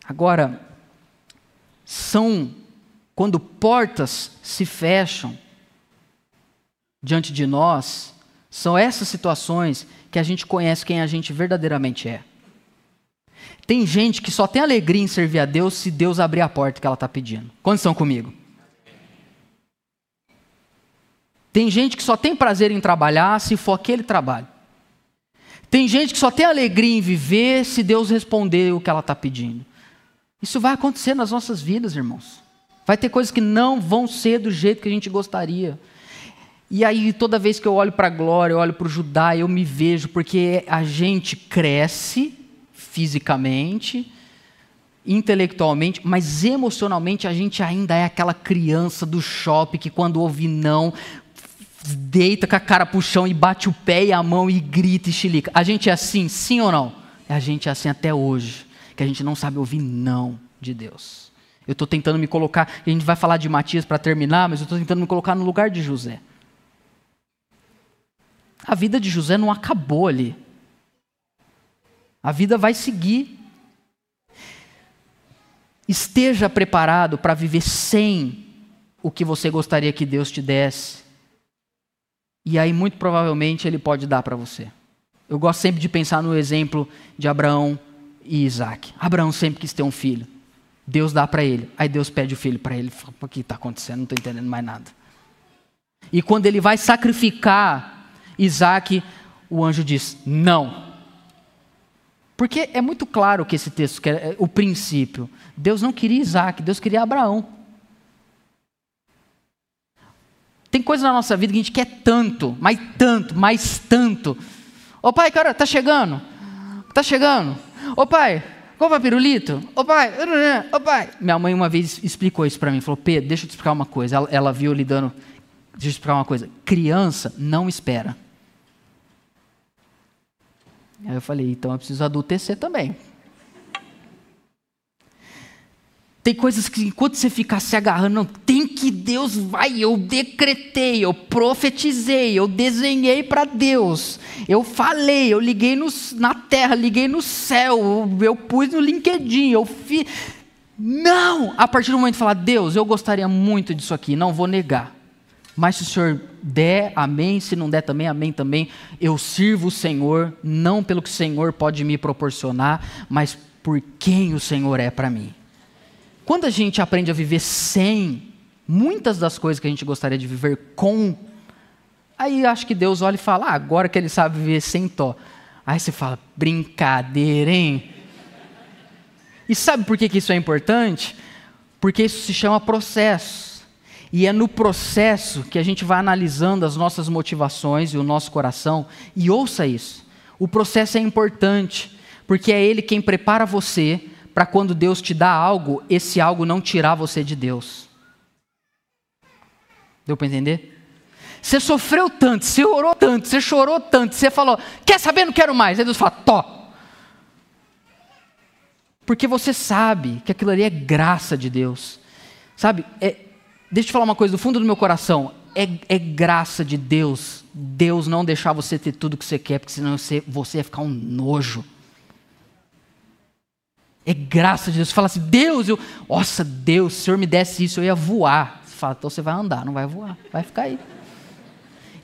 Agora, são quando portas se fecham diante de nós, são essas situações que a gente conhece quem a gente verdadeiramente é. Tem gente que só tem alegria em servir a Deus se Deus abrir a porta que ela está pedindo. Quantos estão comigo? Tem gente que só tem prazer em trabalhar se for aquele trabalho. Tem gente que só tem alegria em viver se Deus responder o que ela está pedindo. Isso vai acontecer nas nossas vidas, irmãos. Vai ter coisas que não vão ser do jeito que a gente gostaria. E aí, toda vez que eu olho para a glória, eu olho para o Judá, eu me vejo, porque a gente cresce fisicamente, intelectualmente, mas emocionalmente a gente ainda é aquela criança do shopping que, quando ouve não, deita com a cara pro chão e bate o pé e a mão e grita e chilica. A gente é assim, sim ou não? A gente é assim até hoje, que a gente não sabe ouvir não de Deus. Eu estou tentando me colocar, a gente vai falar de Matias para terminar, mas eu estou tentando me colocar no lugar de José. A vida de José não acabou ali. A vida vai seguir. Esteja preparado para viver sem o que você gostaria que Deus te desse. E aí, muito provavelmente, Ele pode dar para você. Eu gosto sempre de pensar no exemplo de Abraão e Isaac. Abraão sempre quis ter um filho. Deus dá para ele. Aí Deus pede o filho para ele. Fala, o que está acontecendo? Não estou entendendo mais nada. E quando ele vai sacrificar Isaac, o anjo diz: não. Porque é muito claro que esse texto, que é o princípio. Deus não queria Isaac, Deus queria Abraão. Tem coisas na nossa vida que a gente quer tanto, mais tanto, mais tanto. Ô pai, cara, tá chegando? Tá chegando? Ô pai, Compra pirulito? Ô pai, ô pai. Minha mãe uma vez explicou isso para mim. Falou, Pedro, deixa eu te explicar uma coisa. Ela, ela viu ele dando. Deixa eu te explicar uma coisa. Criança não espera. Aí eu falei, então eu preciso adultecer também. Tem coisas que enquanto você ficar se agarrando, não, tem que Deus vai. Eu decretei, eu profetizei, eu desenhei para Deus, eu falei, eu liguei no, na terra, liguei no céu, eu, eu pus no LinkedIn, eu fiz. Não! A partir do momento de falar, Deus, eu gostaria muito disso aqui, não vou negar. Mas se o Senhor der, amém. Se não der também, amém também. Eu sirvo o Senhor, não pelo que o Senhor pode me proporcionar, mas por quem o Senhor é para mim. Quando a gente aprende a viver sem muitas das coisas que a gente gostaria de viver com, aí acho que Deus olha e fala: ah, agora que ele sabe viver sem tó. Aí você fala: brincadeira, hein? E sabe por que, que isso é importante? Porque isso se chama processo. E é no processo que a gente vai analisando as nossas motivações e o nosso coração. E ouça isso: o processo é importante, porque é ele quem prepara você para quando Deus te dá algo, esse algo não tirar você de Deus. Deu para entender? Você sofreu tanto, você orou tanto, você chorou tanto, você falou, quer saber, não quero mais. Aí Deus fala, tó. Porque você sabe que aquilo ali é graça de Deus. Sabe, é, deixa eu te falar uma coisa do fundo do meu coração. É, é, graça de Deus, Deus não deixar você ter tudo que você quer, porque senão você, você ia ficar um nojo. É graça de Deus. Você fala assim, Deus, eu, nossa, Deus, se o Senhor me desse isso, eu ia voar. Você fala, então você vai andar, não vai voar, vai ficar aí.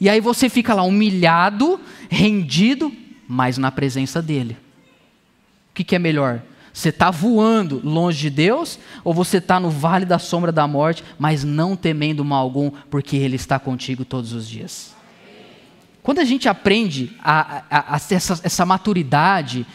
E aí você fica lá humilhado, rendido, mas na presença dEle. O que, que é melhor? Você está voando longe de Deus ou você está no vale da sombra da morte, mas não temendo mal algum, porque Ele está contigo todos os dias? Quando a gente aprende a, a, a essa, essa maturidade,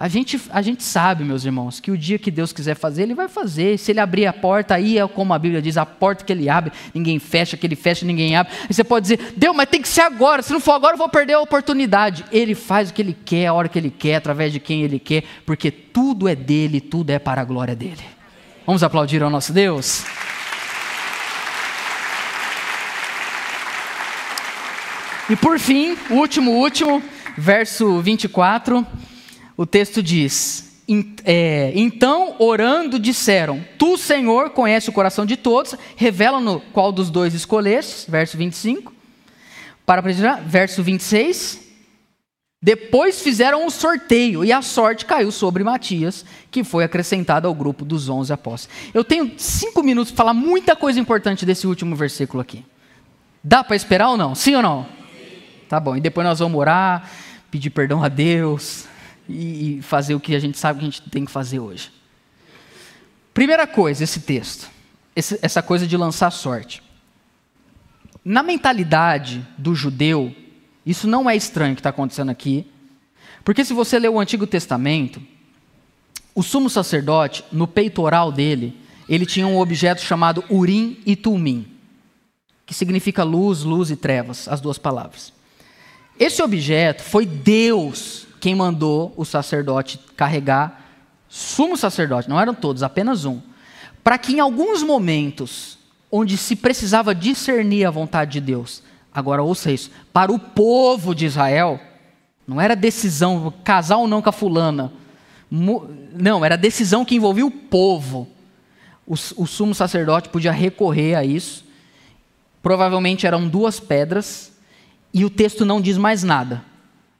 a gente, a gente sabe, meus irmãos, que o dia que Deus quiser fazer, Ele vai fazer. Se Ele abrir a porta, aí é como a Bíblia diz: a porta que Ele abre, ninguém fecha, que Ele fecha, ninguém abre. Aí você pode dizer: Deus, mas tem que ser agora. Se não for agora, eu vou perder a oportunidade. Ele faz o que Ele quer, a hora que Ele quer, através de quem Ele quer, porque tudo é dele, tudo é para a glória dele. Vamos aplaudir ao nosso Deus? E por fim, último, último, verso 24 o texto diz: é, Então, orando, disseram: Tu, Senhor, conhece o coração de todos, revela-no qual dos dois escolheste. Verso 25. Para precisar, verso 26. Depois fizeram um sorteio e a sorte caiu sobre Matias, que foi acrescentado ao grupo dos onze apóstolos. Eu tenho cinco minutos para falar muita coisa importante desse último versículo aqui. Dá para esperar ou não? Sim ou não? Sim. Tá bom. E depois nós vamos orar, pedir perdão a Deus, e fazer o que a gente sabe que a gente tem que fazer hoje. Primeira coisa, esse texto, esse, essa coisa de lançar sorte. Na mentalidade do judeu, isso não é estranho que está acontecendo aqui, Porque se você ler o Antigo Testamento, o sumo sacerdote, no peitoral dele, ele tinha um objeto chamado Urim e Tumim, que significa luz, luz e trevas, as duas palavras. Esse objeto foi Deus quem mandou o sacerdote carregar, sumo sacerdote, não eram todos, apenas um, para que em alguns momentos onde se precisava discernir a vontade de Deus, agora ouça isso, para o povo de Israel, não era decisão, casar ou não com a fulana, não, era decisão que envolvia o povo. O, o sumo sacerdote podia recorrer a isso. Provavelmente eram duas pedras, e o texto não diz mais nada.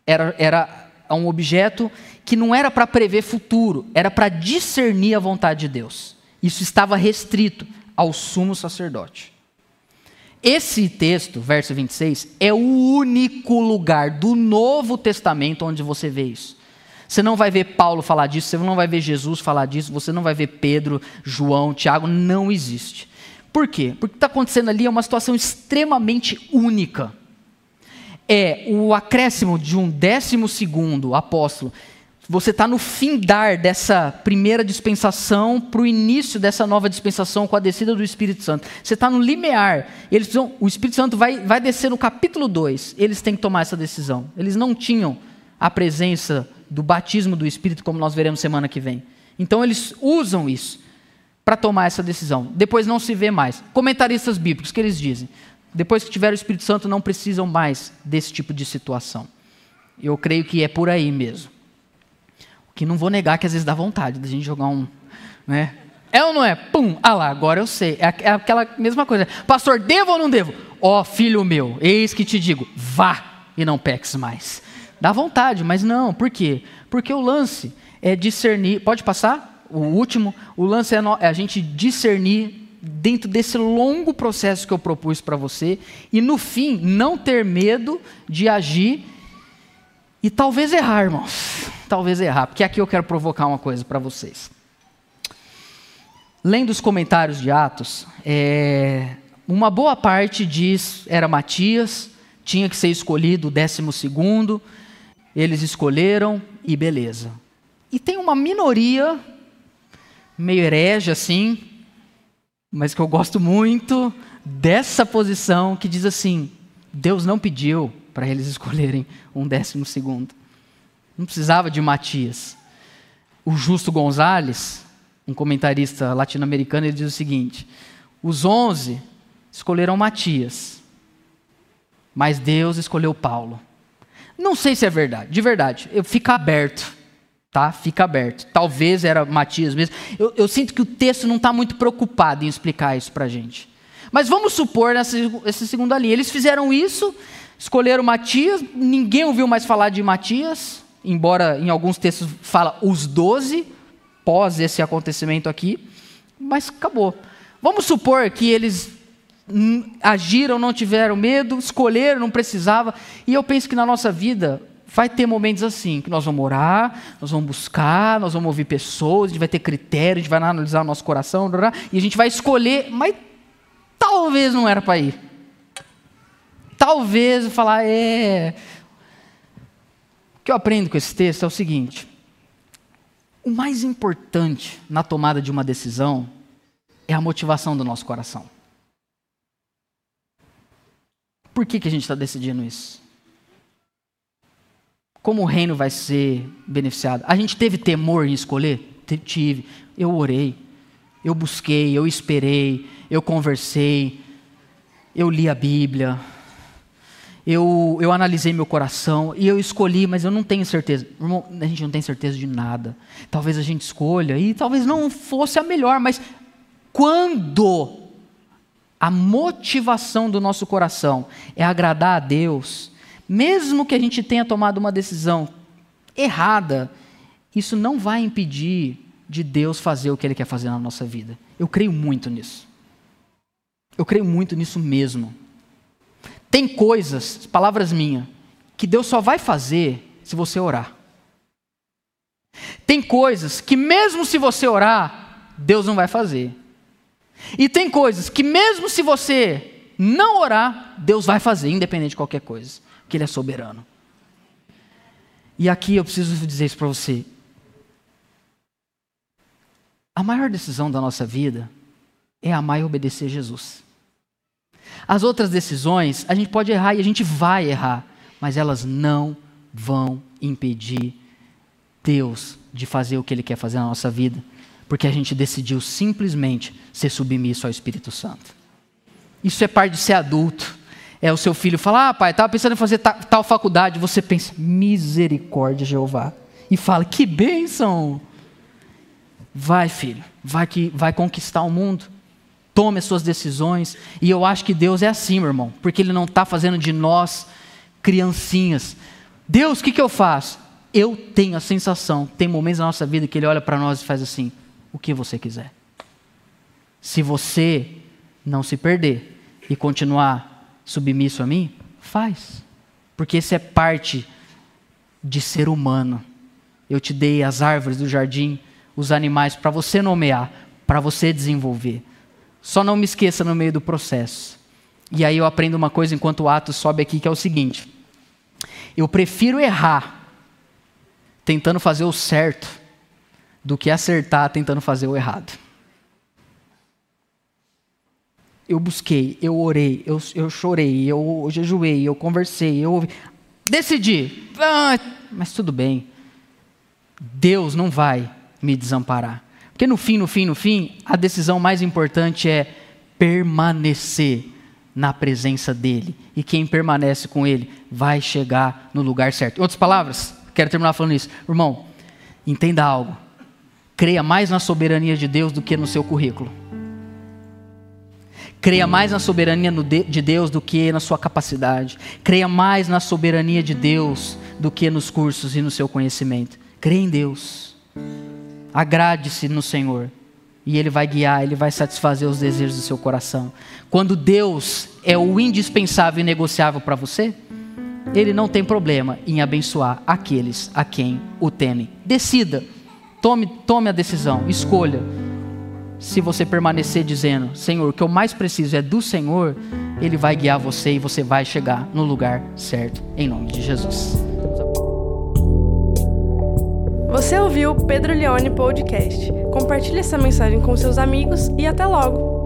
Era, era um objeto que não era para prever futuro, era para discernir a vontade de Deus. Isso estava restrito ao sumo sacerdote. Esse texto, verso 26, é o único lugar do Novo Testamento onde você vê isso. Você não vai ver Paulo falar disso, você não vai ver Jesus falar disso, você não vai ver Pedro, João, Tiago, não existe. Por quê? Porque o que está acontecendo ali é uma situação extremamente única. É o acréscimo de um décimo segundo apóstolo. Você está no findar dessa primeira dispensação para o início dessa nova dispensação com a descida do Espírito Santo. Você está no limiar. Eles o Espírito Santo vai, vai descer no capítulo 2. Eles têm que tomar essa decisão. Eles não tinham a presença do batismo do Espírito, como nós veremos semana que vem. Então eles usam isso para tomar essa decisão. Depois não se vê mais. Comentaristas bíblicos, que eles dizem? Depois que tiver o Espírito Santo, não precisam mais desse tipo de situação. Eu creio que é por aí mesmo. O que não vou negar que às vezes dá vontade da gente jogar um. Né? É ou não é? Pum, ah lá, agora eu sei. É, é aquela mesma coisa. Pastor, devo ou não devo? Ó oh, filho meu, eis que te digo, vá e não peques mais. Dá vontade, mas não. Por quê? Porque o lance é discernir. Pode passar? O último. O lance é, é a gente discernir dentro desse longo processo que eu propus para você e no fim não ter medo de agir e talvez errar, irmãos. Talvez errar, porque aqui eu quero provocar uma coisa para vocês. Lendo os comentários de Atos, é, uma boa parte diz era Matias, tinha que ser escolhido o décimo segundo, eles escolheram e beleza. E tem uma minoria, meio herege assim, mas que eu gosto muito dessa posição que diz assim: Deus não pediu para eles escolherem um décimo segundo. Não precisava de Matias. O Justo Gonzalez, um comentarista latino-americano, ele diz o seguinte: os onze escolheram Matias, mas Deus escolheu Paulo. Não sei se é verdade, de verdade. Eu fico aberto, tá? Fica aberto. Talvez era Matias mesmo. Eu, eu sinto que o texto não está muito preocupado em explicar isso para a gente. Mas vamos supor nessa, essa segunda linha. Eles fizeram isso, escolheram Matias, ninguém ouviu mais falar de Matias, embora em alguns textos fala os doze, pós esse acontecimento aqui, mas acabou. Vamos supor que eles agiram, não tiveram medo, escolheram, não precisava. E eu penso que na nossa vida vai ter momentos assim, que nós vamos orar, nós vamos buscar, nós vamos ouvir pessoas, a gente vai ter critério, a gente vai analisar o nosso coração, e a gente vai escolher, mas talvez não era para ir. Talvez falar, é. O que eu aprendo com esse texto é o seguinte: o mais importante na tomada de uma decisão é a motivação do nosso coração. Por que, que a gente está decidindo isso? Como o reino vai ser beneficiado? A gente teve temor em escolher? Tive. Eu orei, eu busquei, eu esperei, eu conversei, eu li a Bíblia, eu, eu analisei meu coração e eu escolhi, mas eu não tenho certeza. Irmão, a gente não tem certeza de nada. Talvez a gente escolha e talvez não fosse a melhor, mas quando a motivação do nosso coração é agradar a Deus, mesmo que a gente tenha tomado uma decisão errada, isso não vai impedir de Deus fazer o que Ele quer fazer na nossa vida. Eu creio muito nisso. Eu creio muito nisso mesmo. Tem coisas, palavras minhas, que Deus só vai fazer se você orar. Tem coisas que, mesmo se você orar, Deus não vai fazer. E tem coisas que, mesmo se você não orar, Deus vai fazer, independente de qualquer coisa, porque Ele é soberano. E aqui eu preciso dizer isso para você. A maior decisão da nossa vida é amar e obedecer Jesus. As outras decisões, a gente pode errar e a gente vai errar, mas elas não vão impedir Deus de fazer o que Ele quer fazer na nossa vida, porque a gente decidiu simplesmente ser submisso ao Espírito Santo. Isso é parte de ser adulto. É o seu filho falar, ah, pai, estava pensando em fazer tal faculdade. Você pensa, misericórdia, Jeová. E fala, que bênção. Vai, filho, vai que vai conquistar o mundo. Tome as suas decisões. E eu acho que Deus é assim, meu irmão, porque Ele não está fazendo de nós criancinhas. Deus, o que, que eu faço? Eu tenho a sensação, tem momentos na nossa vida que Ele olha para nós e faz assim: o que você quiser. Se você não se perder e continuar submisso a mim, faz. Porque isso é parte de ser humano. Eu te dei as árvores do jardim, os animais para você nomear, para você desenvolver. Só não me esqueça no meio do processo. E aí eu aprendo uma coisa enquanto o ato sobe aqui, que é o seguinte: eu prefiro errar tentando fazer o certo do que acertar tentando fazer o errado. Eu busquei, eu orei, eu, eu chorei, eu jejuei, eu conversei, eu ouvi. Decidi, ah, mas tudo bem. Deus não vai me desamparar. Porque no fim, no fim, no fim, a decisão mais importante é permanecer na presença dEle. E quem permanece com Ele vai chegar no lugar certo. Outras palavras, quero terminar falando isso. Irmão, entenda algo. Creia mais na soberania de Deus do que no seu currículo. Creia mais na soberania de Deus do que na sua capacidade. Creia mais na soberania de Deus do que nos cursos e no seu conhecimento. Creia em Deus. Agrade-se no Senhor. E Ele vai guiar, Ele vai satisfazer os desejos do seu coração. Quando Deus é o indispensável e negociável para você, Ele não tem problema em abençoar aqueles a quem o temem. Decida, tome, tome a decisão, escolha. Se você permanecer dizendo, Senhor, o que eu mais preciso é do Senhor, Ele vai guiar você e você vai chegar no lugar certo, em nome de Jesus. Você ouviu o Pedro Leone Podcast. Compartilhe essa mensagem com seus amigos e até logo!